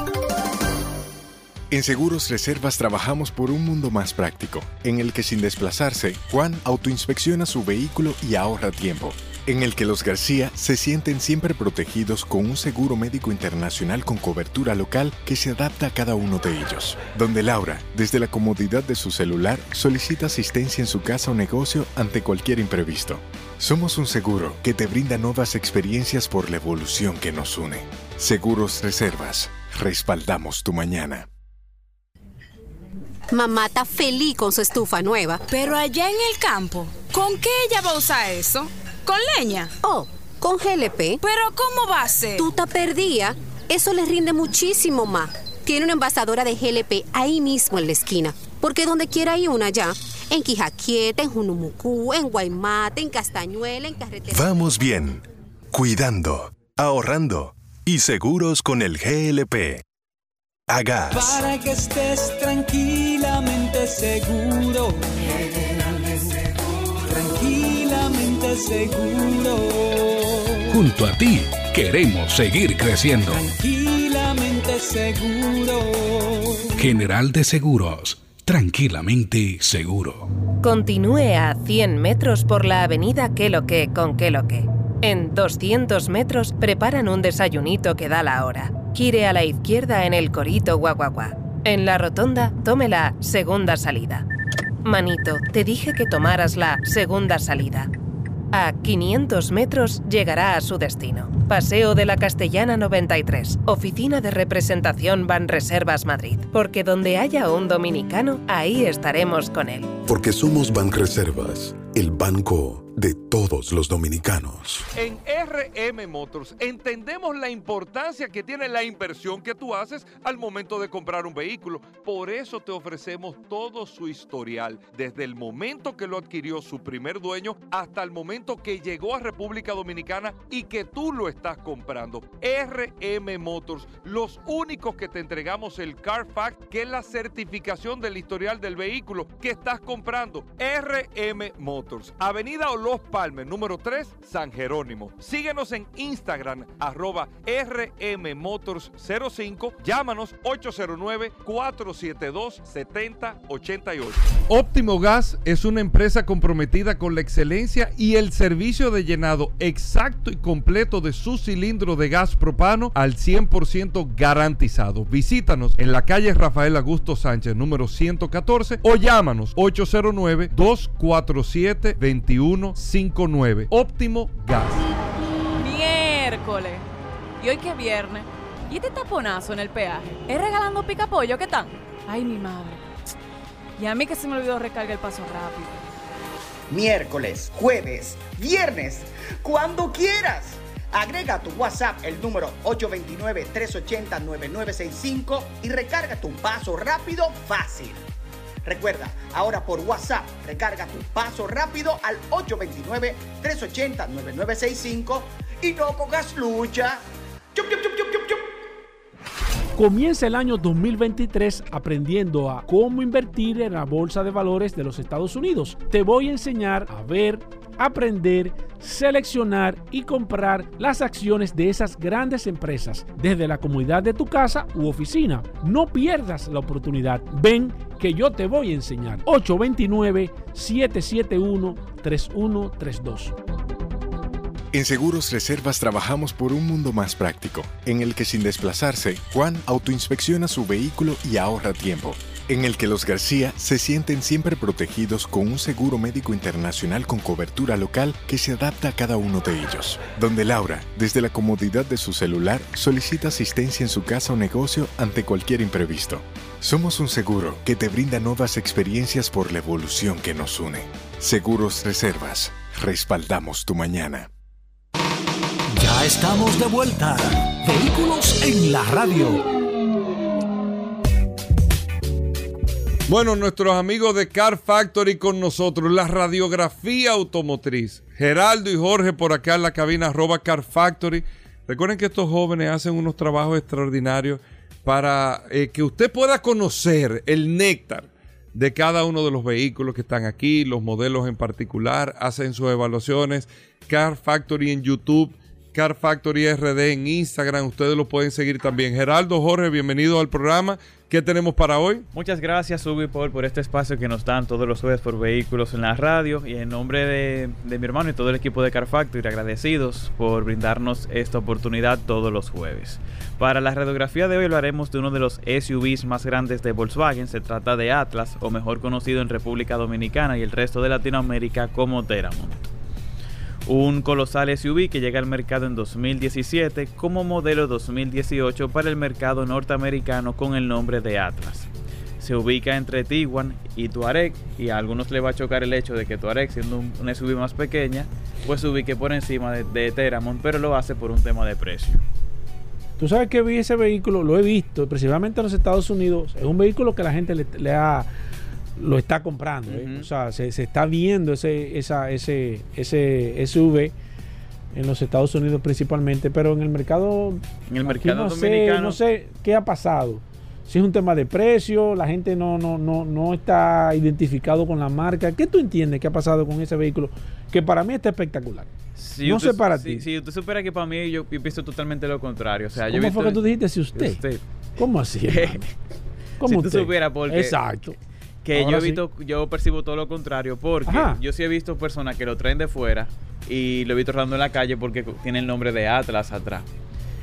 En Seguros Reservas trabajamos por un mundo más práctico, en el que sin desplazarse, Juan autoinspecciona su vehículo y ahorra tiempo en el que los García se sienten siempre protegidos con un seguro médico internacional con cobertura local que se adapta a cada uno de ellos. Donde Laura, desde la comodidad de su celular, solicita asistencia en su casa o negocio ante cualquier imprevisto. Somos un seguro que te brinda nuevas experiencias por la evolución que nos une. Seguros Reservas. Respaldamos tu mañana. Mamá está feliz con su estufa nueva. Pero allá en el campo, ¿con qué ella va a usar eso? ¿Con leña? Oh, con GLP. ¿Pero cómo va a ser? Tú te perdía. Eso le rinde muchísimo más. Tiene una envasadora de GLP ahí mismo en la esquina. Porque donde quiera hay una ya. En Quijaquieta, en Junumucú, en Guaymate, en Castañuela, en Carretera. Vamos bien. Cuidando, ahorrando y seguros con el GLP. Hagas. Para que estés tranquilamente seguro seguro. Junto a ti queremos seguir creciendo. Tranquilamente seguro. General de Seguros. Tranquilamente seguro. Continúe a 100 metros por la avenida Que lo que con Que lo que. En 200 metros preparan un desayunito que da la hora. Gire a la izquierda en el Corito Guaguaguá. En la rotonda, tome la segunda salida. Manito, te dije que tomaras la segunda salida. A 500 metros llegará a su destino. Paseo de la Castellana 93, Oficina de Representación Banreservas Madrid. Porque donde haya un dominicano, ahí estaremos con él. Porque somos Banreservas, el banco de todos los dominicanos. En RM Motors entendemos la importancia que tiene la inversión que tú haces al momento de comprar un vehículo. Por eso te ofrecemos todo su historial, desde el momento que lo adquirió su primer dueño hasta el momento que llegó a República Dominicana y que tú lo estás comprando. RM Motors, los únicos que te entregamos el Carfax, que es la certificación del historial del vehículo que estás comprando. RM Motors, Avenida Los Palmes, número 3, San Jerónimo. Síguenos en Instagram, arroba rmmotors05. Llámanos 809-472-7088. Óptimo Gas es una empresa comprometida con la excelencia y el servicio de llenado exacto y completo de su cilindro de gas propano al 100% garantizado. Visítanos en la calle Rafael Augusto Sánchez, número 114 o llámanos 809-247-2159. Óptimo Gas. Miércoles. ¿Y hoy qué viernes? ¿Y este taponazo en el peaje? ¿Es regalando pica pollo? ¿Qué tal? Ay, mi madre. Y a mí que se me olvidó recargar el paso rápido. Miércoles, jueves, viernes, cuando quieras. Agrega a tu WhatsApp el número 829-380-9965 y recarga tu paso rápido fácil. Recuerda, ahora por WhatsApp, recarga tu paso rápido al 829-380-9965 y no cojas lucha. Comienza el año 2023 aprendiendo a cómo invertir en la bolsa de valores de los Estados Unidos. Te voy a enseñar a ver, aprender, seleccionar y comprar las acciones de esas grandes empresas desde la comunidad de tu casa u oficina. No pierdas la oportunidad. Ven que yo te voy a enseñar. 829-771-3132. En Seguros Reservas trabajamos por un mundo más práctico, en el que sin desplazarse, Juan autoinspecciona su vehículo y ahorra tiempo, en el que los García se sienten siempre protegidos con un seguro médico internacional con cobertura local que se adapta a cada uno de ellos, donde Laura, desde la comodidad de su celular, solicita asistencia en su casa o negocio ante cualquier imprevisto. Somos un seguro que te brinda nuevas experiencias por la evolución que nos une. Seguros Reservas, respaldamos tu mañana. Ya estamos de vuelta. Vehículos en la radio. Bueno, nuestros amigos de Car Factory con nosotros, la radiografía automotriz. Geraldo y Jorge por acá en la cabina Car Factory. Recuerden que estos jóvenes hacen unos trabajos extraordinarios para eh, que usted pueda conocer el néctar de cada uno de los vehículos que están aquí, los modelos en particular, hacen sus evaluaciones. Car Factory en YouTube, Car Factory RD en Instagram, ustedes lo pueden seguir también. Geraldo, Jorge, bienvenido al programa. ¿Qué tenemos para hoy? Muchas gracias, Paul, por este espacio que nos dan todos los jueves por vehículos en la radio. Y en nombre de, de mi hermano y todo el equipo de Car Factory, agradecidos por brindarnos esta oportunidad todos los jueves. Para la radiografía de hoy hablaremos de uno de los SUVs más grandes de Volkswagen. Se trata de Atlas, o mejor conocido en República Dominicana y el resto de Latinoamérica como Teramont. Un colosal SUV que llega al mercado en 2017 como modelo 2018 para el mercado norteamericano con el nombre de Atlas. Se ubica entre Tiguan y Tuareg y a algunos le va a chocar el hecho de que Tuareg siendo un, un SUV más pequeña pues se ubique por encima de, de Teramont pero lo hace por un tema de precio. Tú sabes que vi ese vehículo, lo he visto, principalmente en los Estados Unidos. Es un vehículo que la gente le, le ha, lo está comprando. ¿eh? O sea, se, se, está viendo ese, esa, ese, ese SUV en los Estados Unidos principalmente, pero en el mercado. En el mercado no dominicano. Sé, no sé qué ha pasado. Si es un tema de precio, la gente no, no, no, no está identificado con la marca. ¿Qué tú entiendes que ha pasado con ese vehículo? Que para mí está espectacular. Si no usted, sé para si, ti. Si usted supera que para mí yo, yo pienso totalmente lo contrario. O sea, ¿Cómo yo he visto, fue que tú dijiste si usted? usted. ¿Cómo así? <laughs> ¿Cómo si tú usted? supieras porque Exacto. Que Ahora yo he sí. visto, yo percibo todo lo contrario, porque Ajá. yo sí he visto personas que lo traen de fuera y lo he visto rodando en la calle porque tiene el nombre de Atlas atrás.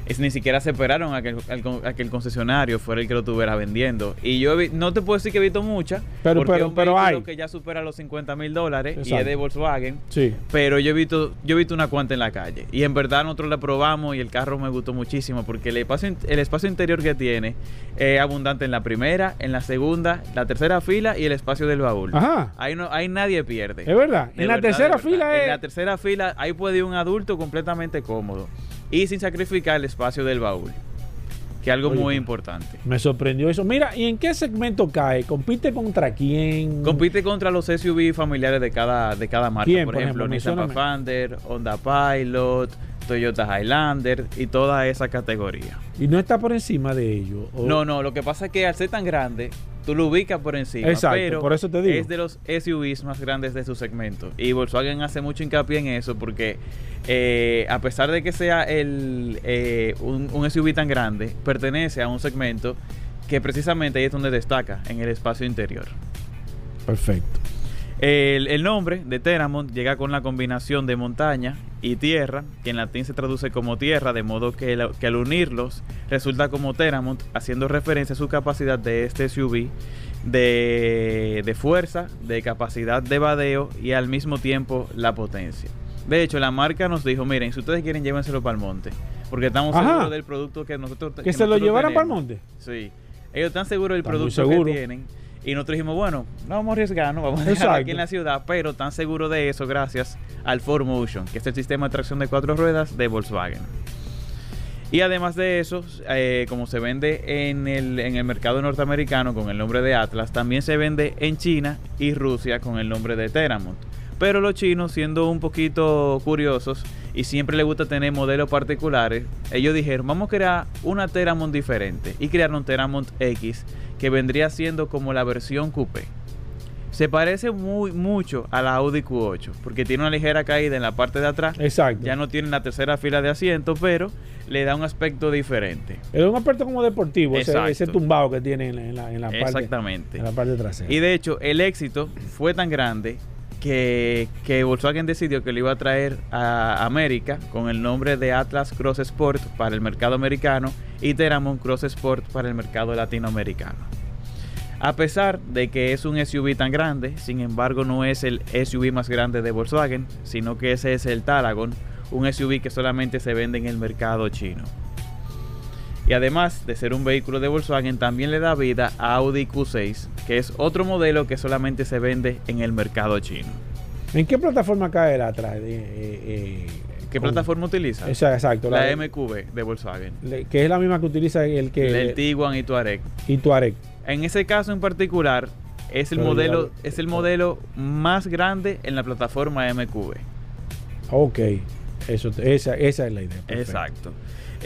Es, ni siquiera se esperaron a que, el, al- a que el concesionario fuera el que lo estuviera vendiendo. Y yo he vi- no te puedo decir que he visto muchas, Pero- porque pero- es un pero hay. que ya supera los 50 mil dólares y es de Volkswagen. Sí. Pero yo he visto, yo he visto una cuanta en la calle. Y en verdad nosotros la probamos y el carro me gustó muchísimo porque el espacio, el espacio interior que tiene es abundante en la primera, en la segunda, la tercera fila y el espacio del baúl. Ajá. Ahí no, ahí nadie pierde. Es verdad. De En la tercera fila En es- la tercera fila ahí puede ir un adulto completamente cómodo. Y sin sacrificar el espacio del baúl. Que es algo Oye, muy importante. Me sorprendió eso. Mira, ¿y en qué segmento cae? ¿Compite contra quién? Compite contra los SUV familiares de cada, de cada marca. ¿Quién, por, por ejemplo, ejemplo? Nissan. Pathfinder, Honda Pilot, Toyota Highlander y toda esa categoría. Y no está por encima de ellos. No, no, lo que pasa es que al ser tan grande, tú lo ubicas por encima. Exacto, pero por eso te digo. Es de los SUVs más grandes de su segmento. Y Volkswagen hace mucho hincapié en eso porque eh, a pesar de que sea el, eh, un, un SUV tan grande, pertenece a un segmento que precisamente ahí es donde destaca, en el espacio interior. Perfecto. El, el nombre de Teramont llega con la combinación de montaña y tierra, que en latín se traduce como tierra, de modo que, la- que al unirlos resulta como Teramont, haciendo referencia a su capacidad de este SUV de, de fuerza, de capacidad de vadeo y al mismo tiempo la potencia. De hecho, la marca nos dijo, miren, si ustedes quieren llévenselo para el monte, porque estamos Ajá. seguros del producto que nosotros Que se lo llevaran para el tenemos". monte. Sí. Ellos están seguros del producto que tienen. Y nosotros dijimos, bueno, no vamos a arriesgarnos, vamos a dejarlo aquí en la ciudad, pero tan seguro de eso gracias al 4Motion, que es el sistema de tracción de cuatro ruedas de Volkswagen. Y además de eso, eh, como se vende en el, en el mercado norteamericano con el nombre de Atlas, también se vende en China y Rusia con el nombre de Teramont. Pero los chinos, siendo un poquito curiosos y siempre les gusta tener modelos particulares, ellos dijeron, vamos a crear una Teramont diferente. Y crearon Teramont X, que vendría siendo como la versión coupé. Se parece muy mucho a la Audi Q8, porque tiene una ligera caída en la parte de atrás. Exacto. Ya no tiene la tercera fila de asiento, pero le da un aspecto diferente. Es un aspecto como deportivo, ese, ese tumbado que tiene en la, en la- en la parte, Exactamente. en la parte trasera. Y de hecho, el éxito fue tan grande que, Volkswagen decidió que lo iba a traer a América con el nombre de Atlas Cross Sport para el mercado americano y Teramont Cross Sport para el mercado latinoamericano. A pesar de que es un SUV tan grande, sin embargo no es el SUV más grande de Volkswagen, sino que ese es el Talagon, un SUV que solamente se vende en el mercado chino. Y además de ser un vehículo de Volkswagen, también le da vida a Audi Q6, que es otro modelo que solamente se vende en el mercado chino. ¿En qué plataforma cae el atrás? Eh, eh, eh, ¿Qué con- plataforma utiliza? Esa, exacto. La, de- MQB de Volkswagen. le- que es la misma que utiliza el que el Tiguan y Touareg. y Tuareg. En ese caso en particular, es el Pero modelo, ya- es el modelo más grande en la plataforma MQB. Ok, eso, esa, esa es la idea. perfecto. Exacto.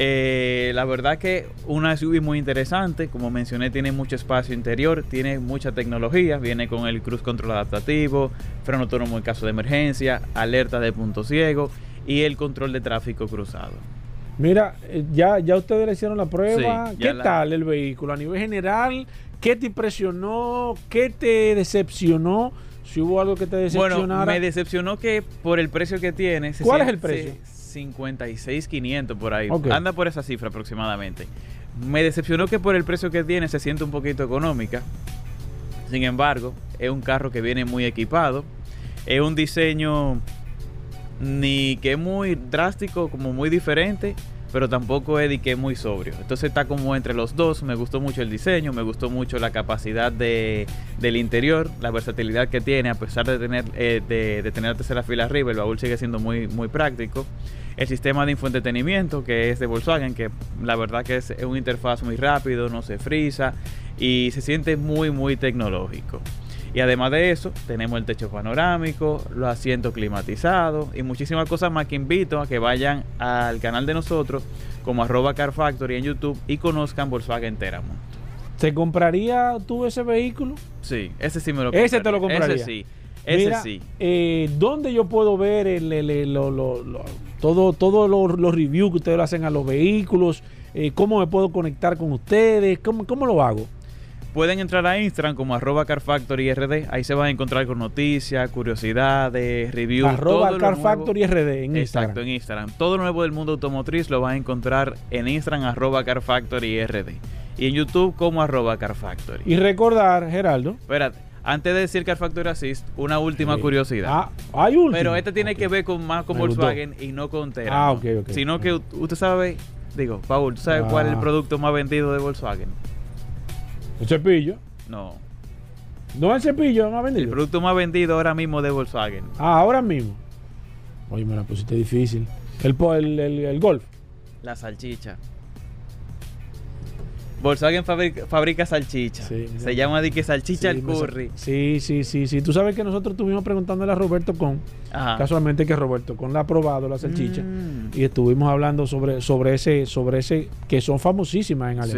Eh, la verdad que una SUV muy interesante, como mencioné, tiene mucho espacio interior, tiene mucha tecnología, viene con el cruise control adaptativo, freno autónomo en caso de emergencia, alerta de punto ciego y el control de tráfico cruzado. Mira, eh, ya, ya ustedes le hicieron la prueba. Sí, ¿Qué la- tal el vehículo a nivel general? ¿Qué te impresionó? ¿Qué te decepcionó? Si hubo algo que te decepcionara. Bueno, me decepcionó que por el precio que tiene. se ¿Cuál es el precio? se- 56,500 por ahí. Anda por esa cifra aproximadamente. Me decepcionó que por el precio que tiene se siente un poquito económica. Sin embargo, es un carro que viene muy equipado. Es un diseño ni que es muy drástico, como muy diferente, pero tampoco es de que es muy sobrio. Entonces está como entre los dos. Me gustó mucho el diseño, me gustó mucho la capacidad de, del interior, la versatilidad que tiene, a pesar de tener, eh, de, tener tercera fila arriba, el baúl sigue siendo muy, muy práctico. El sistema de infoentretenimiento que es de Volkswagen, que la verdad que es una interfaz muy rápido, no se frisa y se siente muy, muy tecnológico. Y además de eso, tenemos el techo panorámico, los asientos climatizados y muchísimas cosas más que invito a que vayan al canal de nosotros como arroba Car Factory en YouTube y conozcan Volkswagen Teramont. ¿Te compraría tú ese vehículo? Sí, ese sí me lo Ese te lo compraría. Ese sí, ese Mira, sí. eh, ¿Dónde yo puedo ver el, el- el- lo- lo- lo- todo, todos los, reviews que ustedes hacen a los vehículos? Eh, ¿Cómo me puedo conectar con ustedes? ¿Cómo, cómo lo hago? Pueden entrar a Instagram como arroba Car Factory RD. Ahí se van a encontrar con noticias, curiosidades, reviews. Arroba todo lo Car nuevo. Factory RD en Exacto, Instagram. en Instagram. Todo lo nuevo del mundo automotriz lo van a encontrar en Instagram arroba Car Factory RD. Y en YouTube como arroba Car Factory. Y recordar, Geraldo. Espérate, antes de decir Car Factory Assist, una última Sí. curiosidad. Ah, hay un. Pero este tiene que ver con más con Me gustó. Volkswagen y no con Teramont. Ah, ok, ok. Sino que usted sabe, digo, Paul, ¿tú sabes cuál es el Ah. producto más vendido de Volkswagen? El cepillo. No. No el cepillo, más El vendido. producto más vendido ahora mismo de Volkswagen. Ah, ahora mismo. Oye, me la pusiste difícil. El, po- el, el, el golf. La salchicha. Volkswagen fabrica, fabrica salchicha. Se llama de que salchicha Sí, al curry. Sí, sí, sí, sí. Tú sabes que nosotros estuvimos preguntándole a Roberto Con, Ajá. casualmente que Roberto Con la ha probado la salchicha Mm. y estuvimos hablando sobre, sobre ese, sobre ese, que son famosísimas en Sí.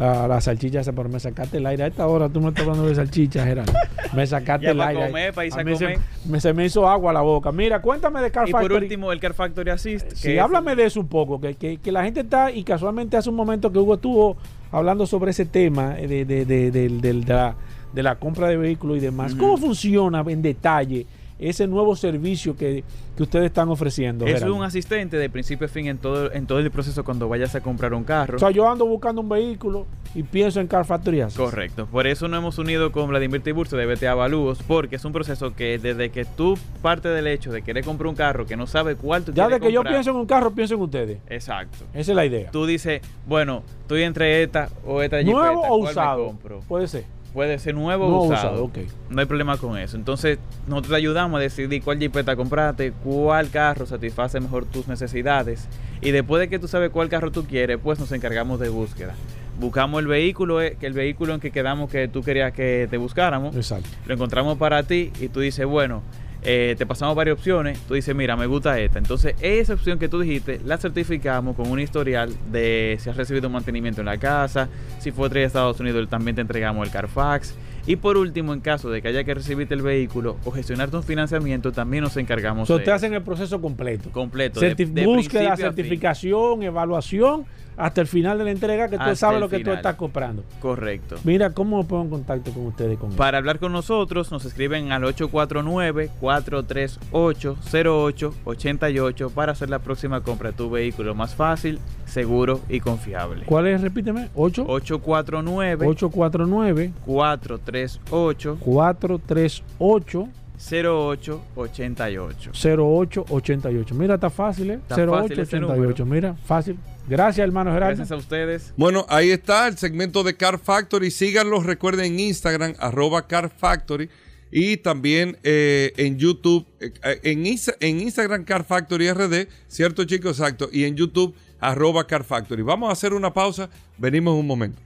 La, la salchicha esa, pero me sacaste el aire. A esta hora tú me estás hablando de salchicha, Gerardo. Me sacaste Ya el aire. comer, irse A a mí se, comer. me- se me hizo agua la boca. Mira, cuéntame de Car Y por Factory. último, el Car Factory Assist. Sí, que es- háblame de eso un poco, que, que- que la gente está, y casualmente hace un momento que Hugo estuvo hablando sobre ese tema eh, de, de- de- de la, de la compra de vehículos y demás. ¿Cómo funciona en detalle ese nuevo servicio que, que ustedes están ofreciendo? Es Gerardo? un asistente de principio a fin en todo, en todo el proceso cuando vayas a comprar un carro. O sea, yo ando buscando un vehículo y pienso en Car Factory. Correcto. Por eso nos hemos unido con Vladimir Tiburcio de BTA Avalúos, porque es un proceso que desde que tú parte del hecho de querer comprar un carro que no sabe cuál tú Ya de que yo pienso en un carro, pienso en ustedes. Exacto. Esa es la idea. Tú dices, bueno, estoy entre esta o esta ¿Nuevo o ¿cuál me usado? compro? Puede ser. Puede ser nuevo o usado. No hay problema con eso. Entonces, nosotros te ayudamos a decidir cuál jipeta comprarte, cuál carro satisface mejor tus necesidades. Y después de que tú sabes cuál carro tú quieres, pues nos encargamos de búsqueda. Buscamos el vehículo, eh, que el vehículo en que quedamos que tú querías que te buscáramos. Exacto. Lo encontramos para ti y tú dices, bueno, eh, te pasamos varias opciones. Tú dices, mira, me gusta esta. Entonces, esa opción que tú dijiste, la certificamos con un historial de si has recibido un mantenimiento en la casa, si fue traído a Estados Unidos, también te entregamos el Carfax. Y por último, en caso de que haya que recibirte el vehículo o gestionarte un financiamiento, también nos encargamos sea, de ustedes hacen el proceso completo. completo. Certi- de búsqueda, certificación, evaluación, hasta el final de la entrega que tú sabes lo que tú final. estás comprando. Correcto. Mira, ¿cómo pongo en contacto con ustedes? Con Para hablar con nosotros nos escriben al 849-438-0888 para hacer la próxima compra de tu vehículo más fácil, seguro y confiable. ¿Cuál es? Repíteme. 8 849 849 438 438 0888. 0888. Mira, está fácil, ¿eh? Está fácil ese 0888. Mira, fácil. Gracias, hermano Gerardo. Gracias a ustedes. Bueno, ahí está el segmento de Car Factory. Síganlos, recuerden en Instagram, arroba Car Factory. Y también eh, en YouTube, eh, en, Insta- en Instagram Car Factory RD, ¿cierto chicos? Exacto. Y en YouTube, arroba Car Factory. Vamos a hacer una pausa, venimos en un momento.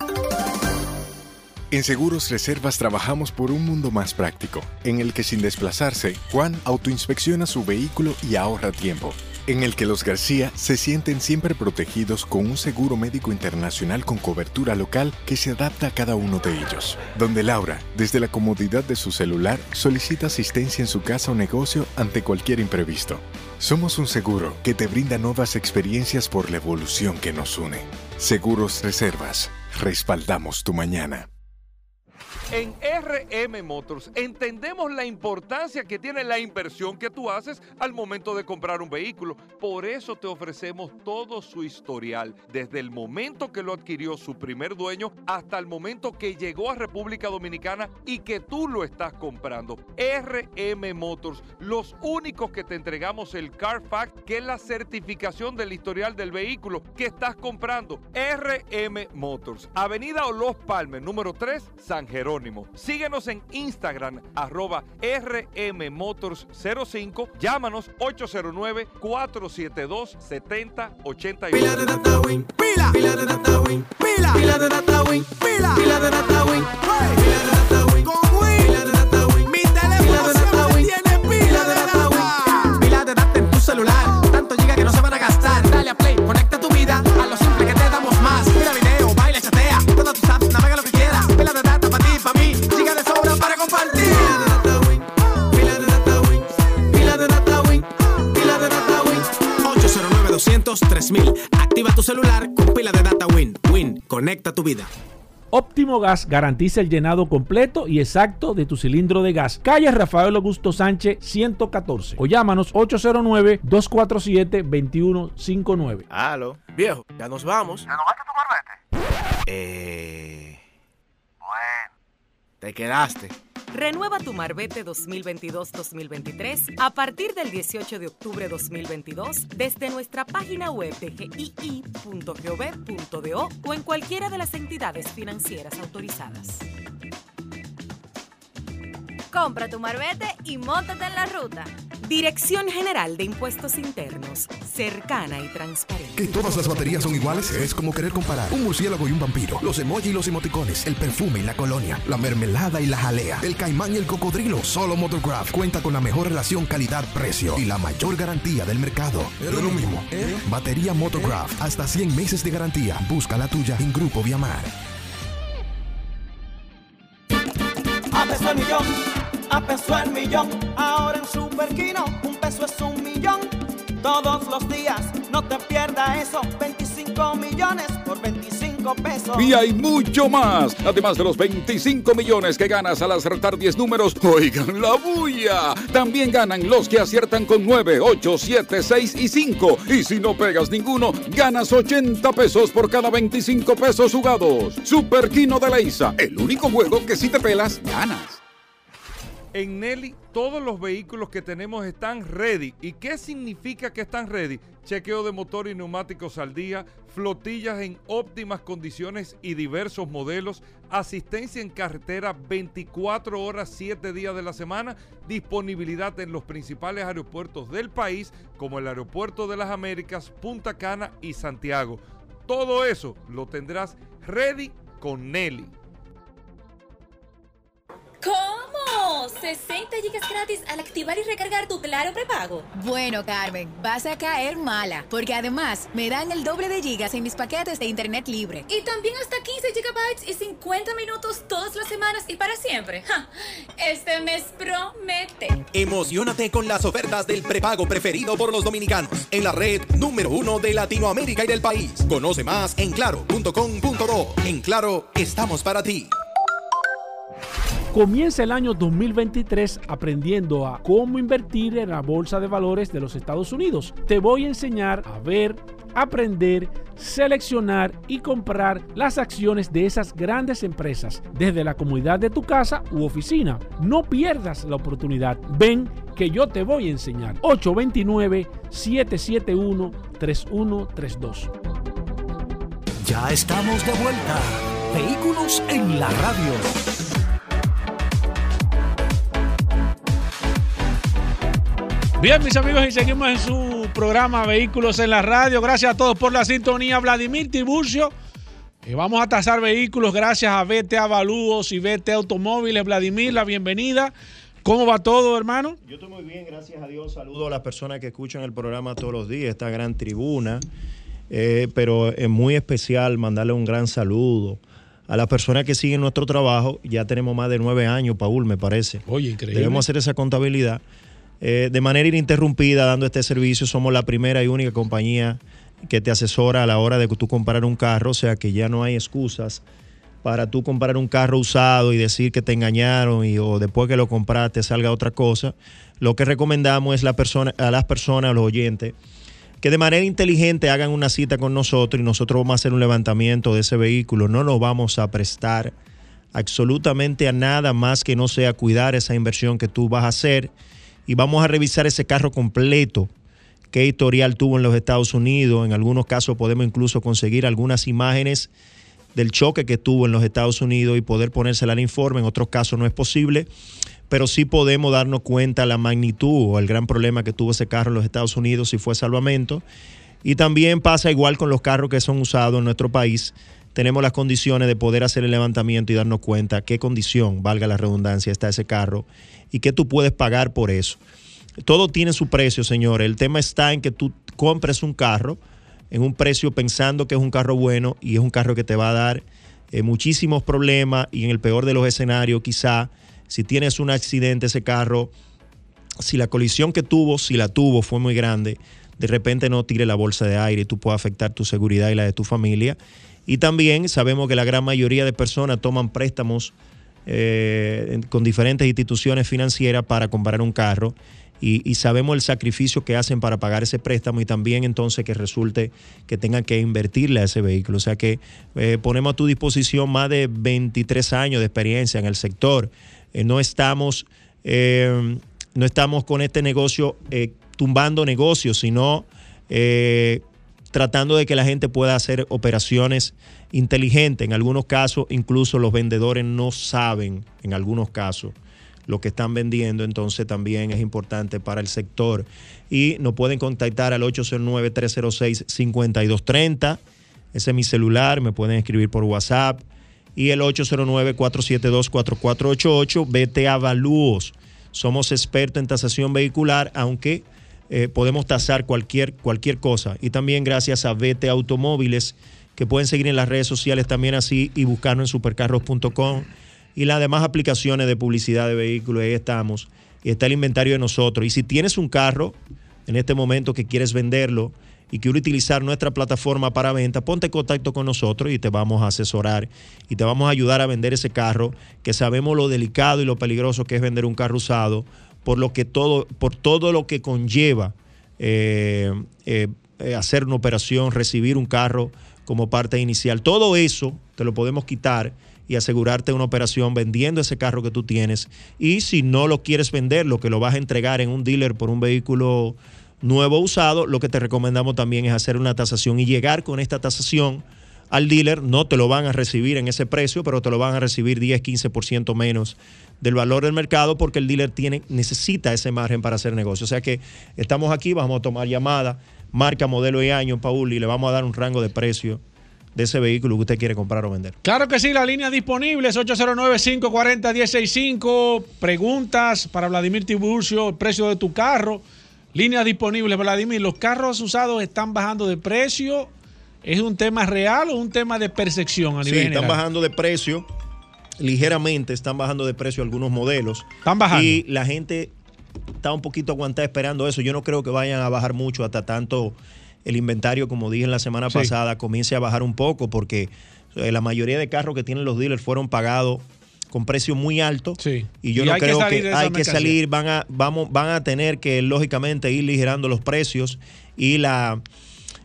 En Seguros Reservas trabajamos por un mundo más práctico, en el que sin desplazarse, Juan autoinspecciona su vehículo y ahorra tiempo. En el que los García se sienten siempre protegidos con un seguro médico internacional con cobertura local que se adapta a cada uno de ellos. Donde Laura, desde la comodidad de su celular, solicita asistencia en su casa o negocio ante cualquier imprevisto. Somos un seguro que te brinda nuevas experiencias por la evolución que nos une. Seguros Reservas. Respaldamos tu mañana. En RM Motors entendemos la importancia que tiene la inversión que tú haces al momento de comprar un vehículo. Por eso te ofrecemos todo su historial, desde el momento que lo adquirió su primer dueño hasta el momento que llegó a República Dominicana y que tú lo estás comprando. RM Motors, los únicos que te entregamos el Carfax, que es la certificación del historial del vehículo que estás comprando. RM Motors, Avenida Los Palmes, número 3, San Jerónimo. Síguenos en Instagram, arroba rmmotors05. Llámanos 809-472-7088. Pila de data win, pila, pila de data win, pila, pila de data win, pila, pila de data win, hey. pila de data win, con win, pila de data win, mi teléfono siempre tiene pila de data win, pila de data en tu celular, conecta tu vida. Óptimo Gas garantiza el llenado completo y exacto de tu cilindro de gas. Calle Rafael Augusto Sánchez 114 o llámanos 809-247-2159. Aló. Viejo, ya nos vamos. ¿Renovaste tu marbete? Eh. Bueno. Te quedaste. Renueva tu Marbete 2022-2023 a partir del 18 de octubre 2022 desde nuestra página web de gii.gov.do o en cualquiera de las entidades financieras autorizadas. Compra tu marbete y móntate en la ruta. Dirección General de Impuestos Internos, cercana y transparente. Que todas las baterías son iguales es como querer comparar un murciélago y un vampiro, los emojis y los emoticones, el perfume y la colonia, la mermelada y la jalea, el caimán y el cocodrilo. Solo Motocraft cuenta con la mejor relación calidad-precio y la mayor garantía del mercado. Es lo mismo. ¿eh? Batería Motocraft, hasta 100 meses de garantía. Busca la tuya en Grupo Viamar. A peso millón a peso el millón. Ahora en Superquino, un peso es un millón. Todos los días, no te pierdas eso. 25 millones por 25 pesos. Y hay mucho más. Además de los 25 millones que ganas al acertar 10 números, oigan la bulla. También ganan los que aciertan con 9, 8, 7, 6 y 5. Y si no pegas ninguno, ganas 80 pesos por cada 25 pesos jugados. Super Kino de Leisa, el único juego que si te pelas, ganas. En Nelly todos los vehículos que tenemos están ready. ¿Y qué significa que están ready? Chequeo de motor y neumáticos al día, flotillas en óptimas condiciones y diversos modelos, asistencia en carretera 24 horas 7 días de la semana, disponibilidad en los principales aeropuertos del país como el Aeropuerto de las Américas, Punta Cana y Santiago. Todo eso lo tendrás ready con Nelly. ¿Cómo? 60 gigas gratis al activar y recargar tu Claro prepago. Bueno, Carmen, vas a caer mala, porque además me dan el doble de gigas en mis paquetes de internet libre. Y también hasta 15 gigabytes y 50 minutos todas las semanas y para siempre. ¡Ja! Este mes promete. Emocionate con las ofertas del prepago preferido por los dominicanos en la red número uno de Latinoamérica y del país. Conoce más en claro.com.do. En Claro, estamos para ti. Comienza el año 2023 aprendiendo a cómo invertir en la bolsa de valores de los Estados Unidos. Te voy a enseñar a ver, aprender, seleccionar y comprar las acciones de esas grandes empresas desde la comunidad de tu casa u oficina. No pierdas la oportunidad. Ven que yo te voy a enseñar. 829-771-3132. Ya estamos de vuelta. Vehículos en la radio. Bien, mis amigos, y seguimos en su programa Vehículos en la Radio. Gracias a todos por la sintonía. Vladimir Tiburcio. Vamos a tasar vehículos gracias a VT Avalúos y VT Automóviles. Vladimir, la bienvenida. ¿Cómo va todo, hermano? Yo estoy muy bien, gracias a Dios. Saludo a las personas que escuchan el programa todos los días, esta gran tribuna. Eh, pero es muy especial mandarle un gran saludo a las personas que siguen nuestro trabajo. Ya tenemos más de nueve años, Paul, me parece. Oye, increíble. Debemos hacer esa contabilidad. Eh, de manera ininterrumpida dando este servicio. Somos la primera y única compañía que te asesora a la hora de que tú comprar un carro, o sea que ya no hay excusas para tú comprar un carro usado y decir que te engañaron y o después que lo compraste salga otra cosa. Lo que recomendamos es la persona, a las personas, a los oyentes, que de manera inteligente hagan una cita con nosotros y nosotros vamos a hacer un levantamiento de ese vehículo. No nos vamos a prestar absolutamente a nada más que no sea cuidar esa inversión que tú vas a hacer y vamos a revisar ese carro completo, qué historial tuvo en los Estados Unidos. En algunos casos podemos incluso conseguir algunas imágenes del choque que tuvo en los Estados Unidos y poder ponérsela al informe. En otros casos no es posible, pero sí podemos darnos cuenta la magnitud o el gran problema que tuvo ese carro en los Estados Unidos si fue salvamento. Y también pasa igual con los carros que son usados en nuestro país. Tenemos las condiciones de poder hacer el levantamiento y darnos cuenta qué condición, valga la redundancia, está ese carro y qué tú puedes pagar por eso. Todo tiene su precio, señores. El tema está en que tú compres un carro en un precio pensando que es un carro bueno y es un carro que te va a dar eh, muchísimos problemas y en el peor de los escenarios quizá si tienes un accidente ese carro, si la colisión que tuvo, si la tuvo fue muy grande, de repente no tire la bolsa de aire y tú puedes afectar tu seguridad y la de tu familia. Y también sabemos que la gran mayoría de personas toman préstamos eh, con diferentes instituciones financieras para comprar un carro y, sabemos el sacrificio que hacen para pagar ese préstamo y también entonces que resulte que tengan que invertirle a ese vehículo. O sea que eh, ponemos a tu disposición más de 23 años de experiencia en el sector. Eh, no, estamos, no estamos con este negocio tumbando negocios, sino tratando de que la gente pueda hacer operaciones inteligentes. En algunos casos, incluso los vendedores no saben, en algunos casos, lo que están vendiendo, entonces también es importante para el sector. Y nos pueden contactar al 809-306-5230. Ese es mi celular, me pueden escribir por WhatsApp. Y el 809-472-4488, vete a Avalúos. Somos expertos en tasación vehicular, aunque eh, podemos tasar cualquier, cualquier cosa. Y también gracias a Vete Automóviles, que pueden seguir en las redes sociales también así y buscarnos en supercarros.com y las demás aplicaciones de publicidad de vehículos, ahí estamos. Y está el inventario de nosotros. Y si tienes un carro en este momento que quieres venderlo y quieres utilizar nuestra plataforma para venta, ponte en contacto con nosotros y te vamos a asesorar y te vamos a ayudar a vender ese carro, que sabemos lo delicado y lo peligroso que es vender un carro usado, por lo que todo, por todo lo que conlleva eh, eh, eh, hacer una operación, recibir un carro como parte inicial. Todo eso te lo podemos quitar y asegurarte una operación vendiendo ese carro que tú tienes. Y si no lo quieres vender, lo que lo vas a entregar en un dealer por un vehículo nuevo usado, lo que te recomendamos también es hacer una tasación y llegar con esta tasación al dealer. No te lo van a recibir en ese precio, pero te lo van a recibir 10, 15% menos del valor del mercado porque el dealer tiene, necesita ese margen para hacer negocio. O sea que estamos aquí, vamos a tomar llamada, marca, modelo y año, Paul, y le vamos a dar un rango de precio de ese vehículo que usted quiere comprar o vender. Claro que sí, la línea disponible es 809-540-165. Preguntas para Vladimir Tiburcio, precio de tu carro. Línea disponible, Vladimir. ¿Los carros usados están bajando de precio? ¿Es un tema real o un tema de percepción a Sí, nivel están general? bajando de precio, ligeramente están bajando de precio algunos modelos. Están bajando. Y la gente está un poquito aguantada esperando eso. Yo no creo que vayan a bajar mucho hasta tanto el inventario, como dije en la semana Sí. pasada, comience a bajar un poco porque eh, la mayoría de carros que tienen los dealers fueron pagados con precio muy alto y yo Y no que creo que, hay que salir van a vamos van a tener que lógicamente ir ligerando los precios y la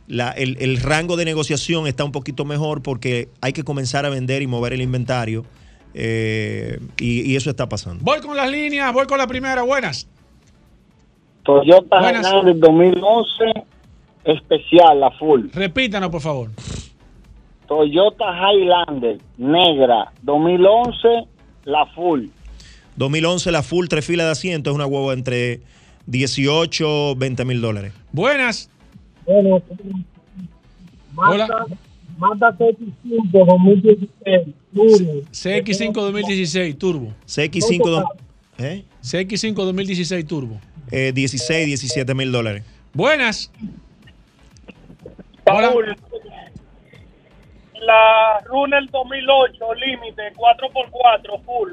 la- el, el rango de negociación está un poquito mejor porque hay que comenzar a vender y mover el inventario eh, y, y eso está pasando. Voy con las líneas, voy con la primera. Buenas. Toyota Buenas. Highlander 2011 especial, la full. Repítanos, por favor. Toyota Highlander negra 2011, la full. 2011 la full tres filas de asiento es una huevo entre 18 20 mil dólares. Buenas. Bueno, Hola. Mata CX5 2016, Turbo. CX5 2016 Turbo. CX5 do- ¿eh? CX5 2016 Turbo. Eh, 16 17 mil dólares. Buenas. Paul, la Runner 2008, límite 4x4, full.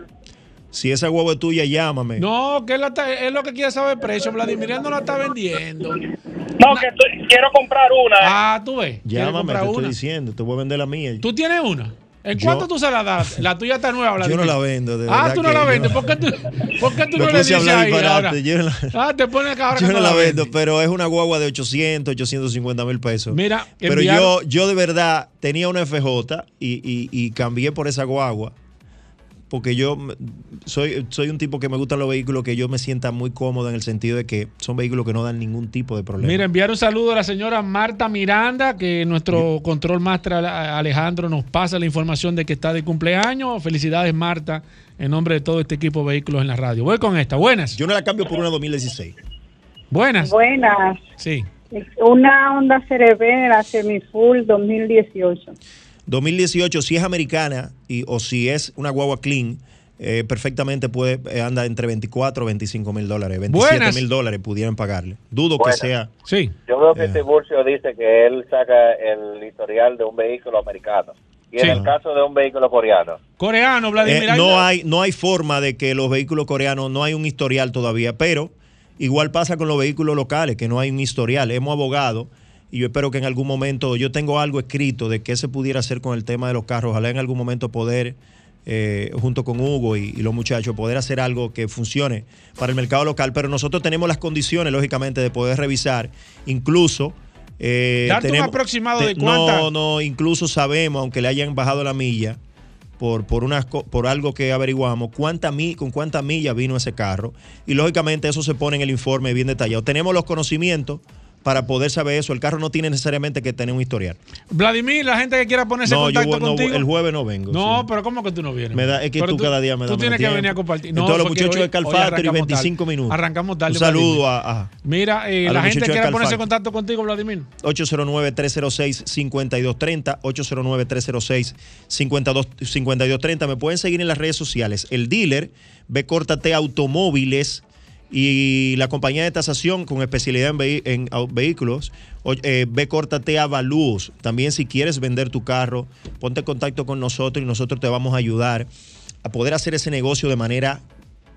Si esa huevo es tuya, llámame. No, que él, la está- él lo que quiere saber el precio. Vladimir él no la está vendiendo. No, que estoy- quiero comprar una. Ah, tú ves. Llámame, te estoy una. diciendo, te voy a vender la mía. ¿Tú tienes una? ¿En Yo- cuánto tú se la das? La tuya está nueva, Yo Vladimir. no la vendo, de Ah, tú no la yo vendes. no- ¿Por qué tú, por qué tú no le dices hablar ahí ahora? yo no la- Ah, te pones que ahora Yo que no no la vendo, pero es una guagua de 800, 850 mil pesos. Mira, pero enviaron- yo, yo de verdad tenía una FJ y, y- y cambié por esa guagua. Porque yo soy, soy un tipo que me gustan los vehículos que yo me sienta muy cómodo en el sentido de que son vehículos que no dan ningún tipo de problema. Mira, enviar un saludo a la señora Marta Miranda, que nuestro control master Ale- Alejandro nos pasa la información de que está de cumpleaños. Felicidades, Marta, en nombre de todo este equipo de vehículos en la radio. Voy con esta. Buenas. Yo no la cambio por una 2016. Buenas. Buenas. Sí. Una Honda CRV de la Semifull 2018. 2018, si es americana y, o si es una guagua clean, eh, perfectamente puede eh, anda entre 24 o 25 mil dólares. 27 Buenas. mil dólares pudieran pagarle. Dudo Buenas. que sea. Sí. Yo veo que Eh. Tiburcio dice que él saca el historial de un vehículo americano. Y Sí. en el caso de un vehículo coreano. Coreano, Vladimir. Eh, ahí no, hay, no hay forma de que los vehículos coreanos, no hay un historial todavía, pero igual pasa con los vehículos locales, que no hay un historial. Hemos abogado y yo espero que en algún momento, yo tengo algo escrito de qué se pudiera hacer con el tema de los carros. Ojalá en algún momento poder, eh, junto con Hugo y, y los muchachos, poder hacer algo que funcione para el mercado local. Pero nosotros tenemos las condiciones, lógicamente, de poder revisar, incluso... eh, Darte un tenemos- aproximado de cuánta- No, no, incluso sabemos, aunque le hayan bajado la milla, por, por, unas co- por algo que averiguamos, cuánta mi, con cuánta milla vino ese carro. Y lógicamente eso se pone en el informe bien detallado. Tenemos los conocimientos para poder saber eso. El carro no tiene necesariamente que tener un historial. Vladimir, la gente que quiera ponerse en No, yo contacto no- contigo. el jueves no vengo. No, sí. pero ¿cómo que tú no vienes? Me da- es que Pero tú cada día me Tú das tienes menos que venir a compartir. Entonces, los muchachos de Car hoy Factory, arrancamos 25 tarde. minutos. Arrancamos tarde. Un saludo a- a- Mira, eh, a la gente de quiera ponerse en contacto contigo, Vladimir. 809-306-5230, 809-306-5230. Me pueden seguir en las redes sociales. El dealer, B Córtate Automóviles y la compañía de tasación con especialidad en, vehículos, eh, B Córtate Avalúos. También si quieres vender tu carro, ponte en contacto con nosotros y nosotros te vamos a ayudar a poder hacer ese negocio de manera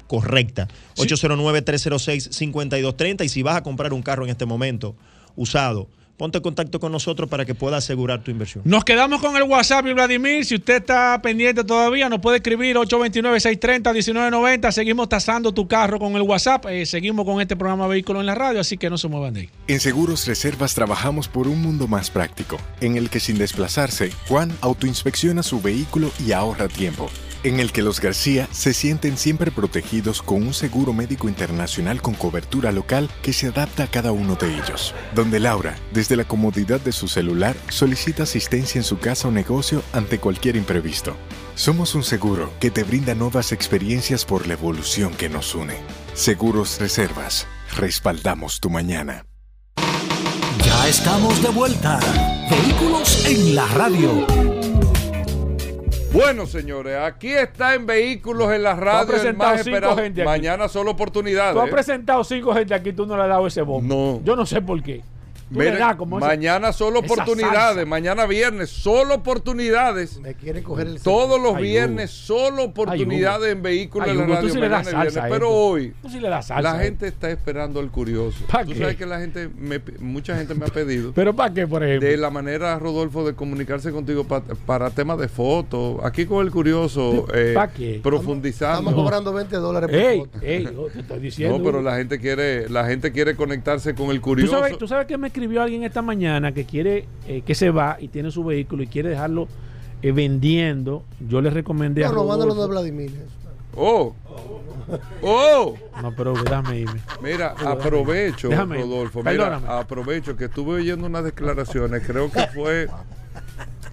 correcta. 809-306-5230 y si vas a comprar un carro en este momento usado, ponte en contacto con nosotros para que pueda asegurar tu inversión. Nos quedamos con el WhatsApp y Vladimir. Si usted está pendiente todavía, nos puede escribir 829-630-1990. Seguimos tasando tu carro con el WhatsApp. Eh, seguimos con este programa Vehículo en la Radio, así que no se muevan de ahí. En Seguros Reservas trabajamos por un mundo más práctico, en el que sin desplazarse, Juan autoinspecciona su vehículo y ahorra tiempo. En el que los García se sienten siempre protegidos con un seguro médico internacional con cobertura local que se adapta a cada uno de ellos. Donde Laura, desde la comodidad de su celular, solicita asistencia en su casa o negocio ante cualquier imprevisto. Somos un seguro que te brinda nuevas experiencias por la evolución que nos une. Seguros Reservas. Respaldamos tu mañana. Ya estamos de vuelta. Vehículos en la radio. Bueno, señores, aquí está en Vehículos en la Radio el más esperado. gente. Mañana solo oportunidades. Tú has ¿eh? presentado cinco gente aquí, tú no le has dado ese bombo. No. Yo no sé por qué. Tú ese- mañana solo oportunidades, mañana viernes solo oportunidades. Me quiere coger el Todos los Ay, viernes solo oportunidades en vehículos en la tú radio. sí le das mañana y salsa viernes. a Pero hoy Tú sí le das salsa la a gente está esperando el curioso. ¿Pa Tú qué? sabes que la gente, me- mucha gente me ha pedido. <laughs> ¿Pero para qué, por ejemplo? De la manera, Rodolfo, de comunicarse contigo pa- para temas de fotos. Aquí con el curioso, eh, ¿Pa qué? profundizando. Estamos cobrando 20 dólares por Ey, foto. ey, yo te estoy diciendo. No, pero la gente quiere, la gente quiere conectarse con el ¿Tú curioso. sabes, tú sabes que me escribió alguien esta mañana que quiere, eh, que se va y tiene su vehículo y quiere dejarlo eh, vendiendo. Yo le recomendé a No, no, de Rodolfo. Vladimir. Oh, oh. No, pero déjame irme. Mira, aprovecho, Déjame irme. Rodolfo. Mira, Perdóname. aprovecho que estuve oyendo unas declaraciones. Creo que fue,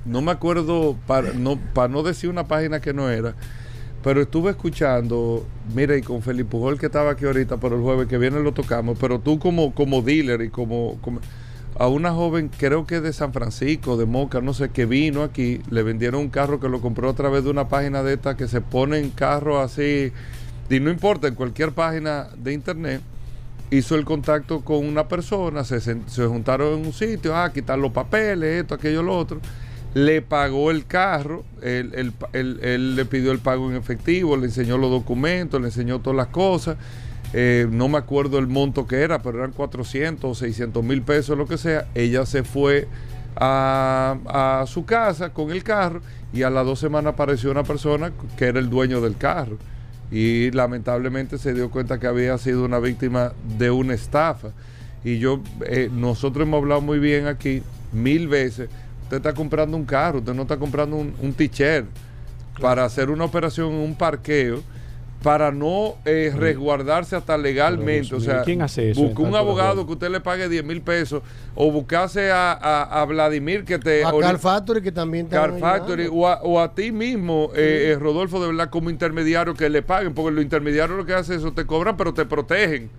no me acuerdo para no para no decir una página que no era, pero estuve escuchando. Mira, y con Felipe Pujol que estaba aquí ahorita, pero el jueves que viene lo tocamos. Pero tú como como dealer y como, como- a una joven, creo que de San Francisco, de Moca, no sé, que vino aquí, le vendieron un carro que lo compró a través de una página de esta que se ponen carros así, y no importa, en cualquier página de internet, hizo el contacto con una persona, se, se juntaron en un sitio, ah, quitar los papeles, esto, aquello, lo otro. Le pagó el carro, él, él- él- él le pidió el pago en efectivo, le enseñó los documentos, le enseñó todas las cosas. Eh, no me acuerdo el monto que era, pero eran 400 o 600 mil pesos, lo que sea. Ella se fue a, a su casa con el carro y a las dos semanas apareció una persona que era el dueño del carro y lamentablemente se dio cuenta que había sido una víctima de una estafa. Y yo, eh, nosotros hemos hablado muy bien aquí mil veces. Usted está comprando un carro, usted no está comprando un, un t-shirt para hacer una operación en un parqueo para no eh, resguardarse hasta legalmente. Dios O sea, ¿quién hace eso busque un abogado que usted le pague 10 mil pesos o buscase a, a- a Vladimir que te... A Car Factory que también está Car Factory o a, o a ti mismo, eh, eh, Rodolfo, de verdad, como intermediario que le paguen, porque los intermediarios lo que hacen es eso, te cobran, pero te protegen.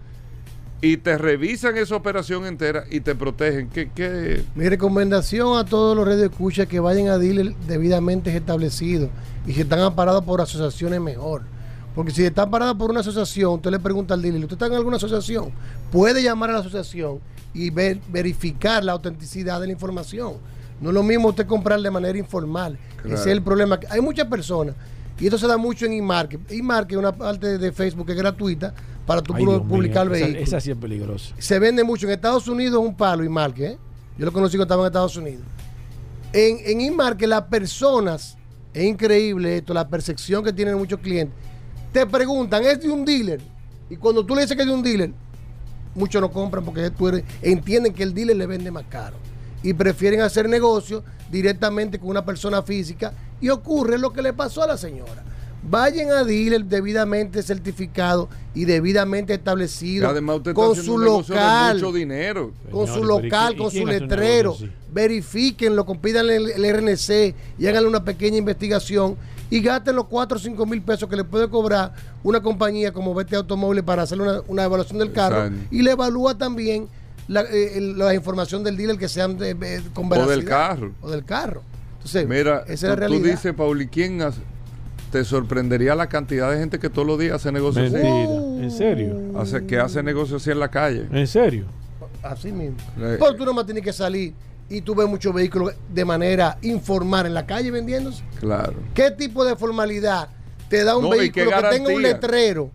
Y te revisan esa operación entera y te protegen. ¿Qué, qué? Mi recomendación a todos los redes escucha que vayan a dealer debidamente establecidos y si están amparados por asociaciones mejor. Porque si están parados por una asociación, usted le pregunta al dealer, ¿usted está en alguna asociación? Puede llamar a la asociación y ver- verificar la autenticidad de la información. No es lo mismo usted comprar de manera informal. Claro. Ese es el problema. Hay muchas personas, y esto se da mucho en eMarket. eMarket es una parte de Facebook que es gratuita para tú publicar esa- vehículos Esa sí es peligrosa. se vende mucho. En Estados Unidos es un palo Inmarque. ¿eh? Yo lo conocí cuando estaba en Estados Unidos. En, en Inmarque las personas, es increíble esto, la percepción que tienen muchos clientes. Te preguntan, ¿es de un dealer? Y cuando tú le dices que es de un dealer, muchos no compran porque tú eres- entienden que el dealer le vende más caro. Y prefieren hacer negocio directamente con una persona física. Y ocurre lo que le pasó a la señora. Vayan a dealer debidamente certificado y debidamente establecido Además, usted con su local mucho dinero. con su Señores, pero ¿y local, y con su letrero, así? verifíquenlo, compídanle el, el RNC y háganle una pequeña investigación y gasten los 4 o 5 mil pesos que le puede cobrar una compañía como Vete Automóviles para hacer una, una evaluación del carro Exacto. y le evalúa también la, eh, la información del dealer que sean de, de- con O del veracidad. carro. O del carro. Entonces, Mira, esa es tú, dices, Pauli, ¿quién hace? te sorprendería la cantidad de gente que todos los días hace negocios así. Mentira. ¿En serio? Hace, que hace negocios así en la calle. ¿En serio? Así mismo. Eh, Pero tú nomás tienes que salir y tú ves muchos vehículos de manera informal en la calle vendiéndose. Claro. ¿Qué tipo de formalidad te da un No, vehículo que tenga un letrero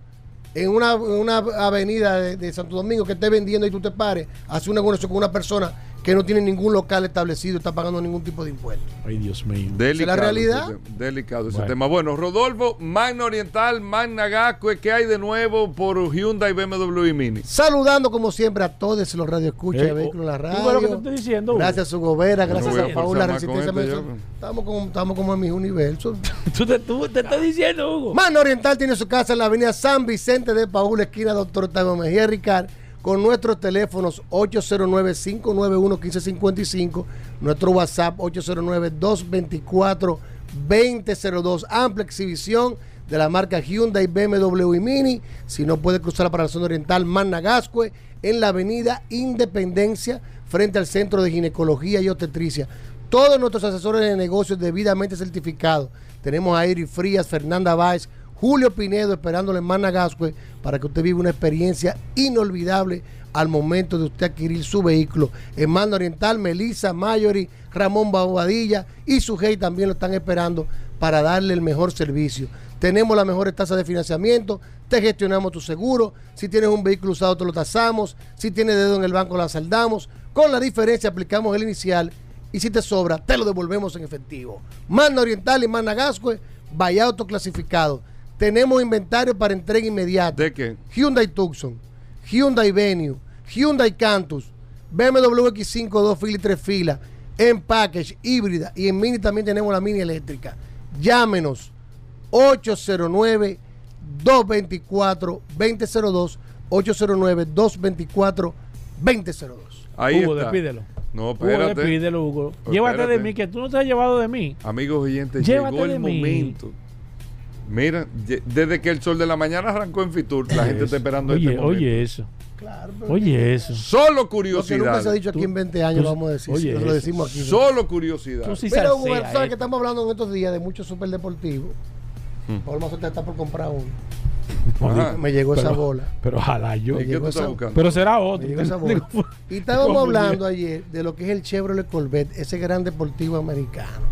en una, en una avenida de, de Santo Domingo que esté vendiendo y tú te pares, hace una negocio con una persona que no tiene ningún local establecido, está pagando ningún tipo de impuesto. Ay, Dios mío. Delicado la realidad? ese delicado ese Bueno. tema. Bueno, Rodolfo, Magna Oriental, Magna Gascue, ¿qué hay de nuevo por Hyundai, BMW y Mini? Saludando como siempre a todos los radioescuchas Eh, de vehículos en la ¿tú ves lo que te radio. estoy diciendo, Hugo? Gracias a su gobera, no gracias a a Paula Resistencia. con este. Estamos como, estamos como en mis universos. <laughs> ¿Tú te, tú te estás diciendo, Hugo? Mano Oriental tiene su casa en la avenida San Vicente de Paúl, esquina Doctor Octavio Mejía Ricard, con nuestros teléfonos 809-591-1555, nuestro WhatsApp 809-224-2002, amplia exhibición de la marca Hyundai, BMW y Mini. Si no puede cruzar para la zona oriental, Managascue, en la avenida Independencia, frente al Centro de Ginecología y Obstetricia. Todos nuestros asesores de negocios debidamente certificados. Tenemos a Eri Frías, Fernanda Báez, Julio Pinedo esperándole en Managascue para que usted viva una experiencia inolvidable al momento de usted adquirir su vehículo. En Mano Oriental, Melissa, Mayori, Ramón Bobadilla y su Sujei también lo están esperando para darle el mejor servicio. Tenemos las mejores tasas de financiamiento, te gestionamos tu seguro, si tienes un vehículo usado te lo tasamos, si tienes dedo en el banco la saldamos, con la diferencia aplicamos el inicial y si te sobra te lo devolvemos en efectivo. Mano Oriental y Managascue, vaya autoclasificado. Tenemos inventario para entrega inmediata. ¿De qué? Hyundai Tucson, Hyundai Venue, Hyundai Cantus, BMW X5 2 filas y 3 filas, en package, híbrida y en mini también tenemos la mini eléctrica. Llámenos 809 224 2002 809 224 2002. Ahí Hugo, está. despídelo. No, Hugo, espérate. despídelo, Hugo. Espérate. Llévate de mí, que tú no te has llevado de mí. Amigos oyentes, Llévate llegó el mí. Mira, desde que el sol de la mañana arrancó en Fitur, la gente está esperando Oye, este momento. oye eso. Oye eso. Solo Lo que curiosidad. nunca se ha dicho aquí en 20 años, tú- vamos a decir. oye, lo decimos aquí. Solo curiosidad. Tú sí Mira, Hugo, sabes eh. que estamos hablando en estos días de muchos superdeportivos. Hmm. Paul Mazzotti está por comprar uno. Ajá. Me llegó esa Pero- bola. Pero ojalá yo. Me ¿Y qué llegó tú estás esa- buscando? Pero será Me otro. llegó esa bola. <laughs> Y estábamos hablando ayer de lo que es el Chevrolet Corvette, ese gran deportivo americano.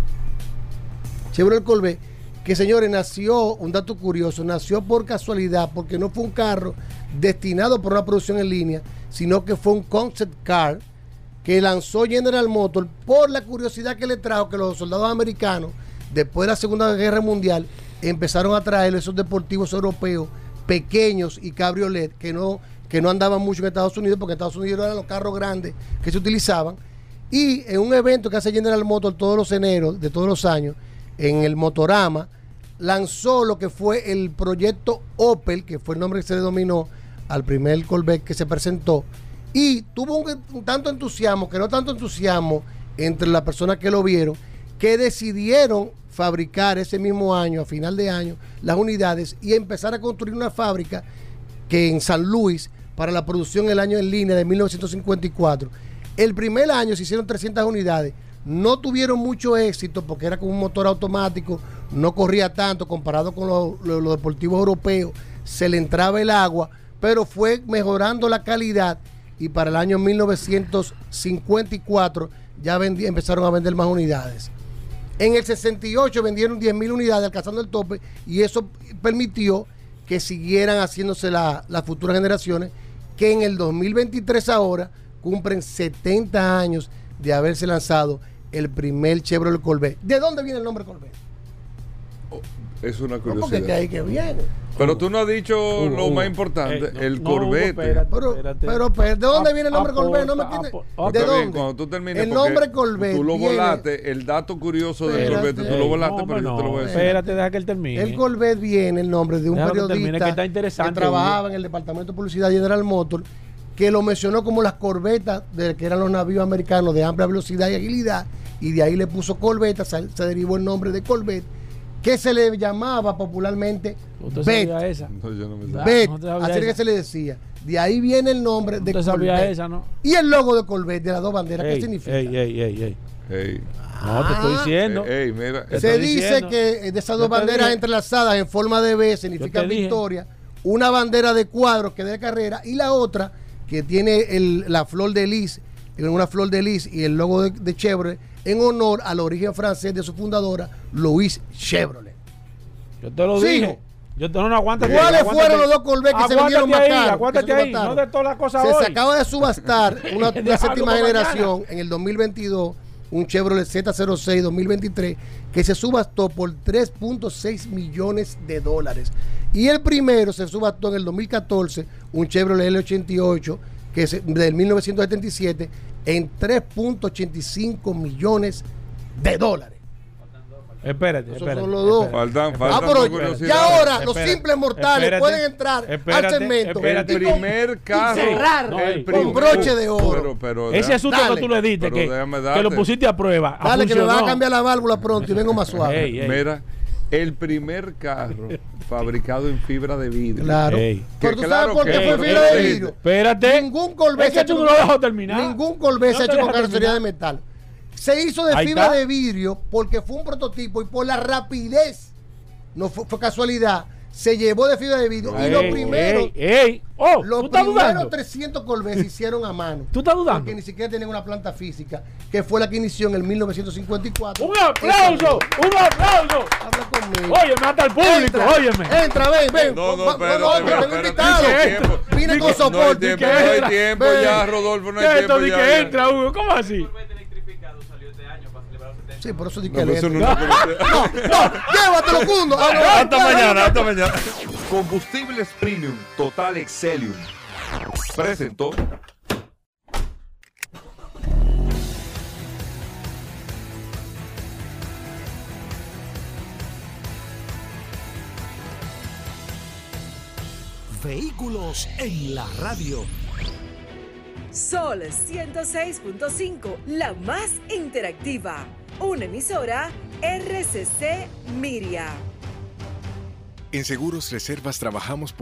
Chevrolet Corvette, que señores, nació, un dato curioso, nació por casualidad, porque no fue un carro destinado por una producción en línea, sino que fue un concept car que lanzó General Motors por la curiosidad que le trajo que los soldados americanos, después de la Segunda Guerra Mundial, empezaron a traer esos deportivos europeos pequeños y cabriolet que no, que no andaban mucho en Estados Unidos, porque Estados Unidos eran los carros grandes que se utilizaban. Y en un evento que hace General Motors todos los eneros de todos los años, en el Motorama, lanzó lo que fue el proyecto Opel, que fue el nombre que se denominó al primer Corvette que se presentó, y tuvo un, un tanto entusiasmo, que no tanto entusiasmo entre las personas que lo vieron, que decidieron fabricar ese mismo año, a final de año, las unidades y empezar a construir una fábrica que en San Luis, para la producción el año en línea de 1954, el primer año se hicieron 300 unidades, no tuvieron mucho éxito porque era con un motor automático, no corría tanto comparado con los, deportivos europeos, se le entraba el agua, pero fue mejorando la calidad y para el año 1954 ya vendi- empezaron a vender más unidades. En el 68 vendieron 10 mil unidades alcanzando el tope y eso permitió que siguieran haciéndose la- las futuras generaciones que en el 2023 ahora cumplen 70 años de haberse lanzado el primer Chevrolet Corvette. ¿De dónde viene el nombre Corvette? Es una No, porque curiosidad. de ahí que viene. Pero tú no has dicho Hugo, lo Hugo. más importante, Eh, no, el no, Hugo, Corvette. espérate, Pero, espérate. pero, pero, ¿de dónde viene el nombre Corvette? No me tiene- apo- ¿De dónde? cuando tú termines, el nombre Corvette Tú lo viene- volaste, el dato curioso del. Corvette, tú lo volaste, no, pero yo no, te lo voy a decir. Espérate, deja que él termine. El Corvette viene el nombre de un Déjalo que termine, periodista que está interesante, trabajaba Hugo. en el departamento de publicidad General Motors, que lo mencionó como las corbetas de que eran los navíos americanos de amplia velocidad y agilidad, y de ahí le puso Corvette, se, se derivó el nombre de Corvette, que se le llamaba popularmente ¿Usted Bet. esa? No, yo no me Bet, no así era que esa. se le decía. De ahí viene el nombre de ¿Usted sabía Corvette. esa, no? Y el logo de Corvette, de las dos banderas, ¿qué Ey, significa? Ey, ey, ey, ey. Ey, No, te estoy Ah. diciendo. ey, ey, mira. Te Se estoy dice diciendo. que de esas dos banderas dije. entrelazadas en forma de B dije. victoria. Una bandera de cuadros que de carrera y la otra que tiene el- la flor de lis, una flor de lis y el logo de, de Chevrolet en honor al origen francés de su fundadora, Louise Chevrolet. Yo te lo Sigo. dije. Yo te no, no aguántate. ¿Cuáles fueron los dos Corvette que se vendieron más ahí? Aguántate se ahí, no mataron? de todas las cosas Se, hoy. se acaba de subastar <laughs> una, séptima generación en el 2022, un Chevrolet Z06 2023, que se subastó por 3.6 millones de dólares. Y el primero se subastó en el 2014, un Chevrolet L88, que es del 1977, en 3.85 millones de dólares. Espérate, Esos espérate. son los dos. espérate. Faltan, Ah, faltan pero ya ahora los simples mortales espérate, pueden entrar espérate, al segmento espérate. El primer carro. cerrar No, el con broche de oro. Pero, pero, Ese asunto Dale. que tú le diste, Pero que, que lo pusiste a prueba. Dale que me va a cambiar la válvula pronto y vengo más suave. Ey, ey. Mira, el primer carro <laughs> fabricado en fibra de vidrio. Claro. Ey. Pero tú claro sabes por qué fue fibra de vidrio. Espérate. Ningún Corvette Es se ha que tú hecho no con- lo dejas terminar. Ningún Corvette No se ha hecho con carrocería de metal. Se hizo de Ahí fibra está. de vidrio porque fue un prototipo y por la rapidez, no fue, fue casualidad, se llevó de fibra de vidrio. y Ey, los primeros, ey, ey. Oh, los ¿tú primeros dudando? 300 Corvettes se hicieron a mano. ¿Tú estás dudando? Porque ni siquiera tenían una planta física, que fue la que inició en el 1954. ¡Un aplauso! ¡Un aplauso! Habla conmigo. Óyeme, hasta el público, Entra, óyeme. Entra, ven, ven. No, no, Va- espérate, no, espérate, tengo invitado. Vine con No hay soporte. tiempo, no hay entra. tiempo ya, Rodolfo, no hay ¿Qué es tiempo esto que ya. entra, Hugo? ¿Cómo así? Sí, por eso di No, que eso no No, no, llévatelo, Cundo. Ah, no, Hasta mañana, ya. hasta mañana. Combustibles Premium Total Excelium. Presentó. Vehículos en la radio. Sol 106.5, la más interactiva. Una emisora RCC Miria. En Seguros Reservas trabajamos por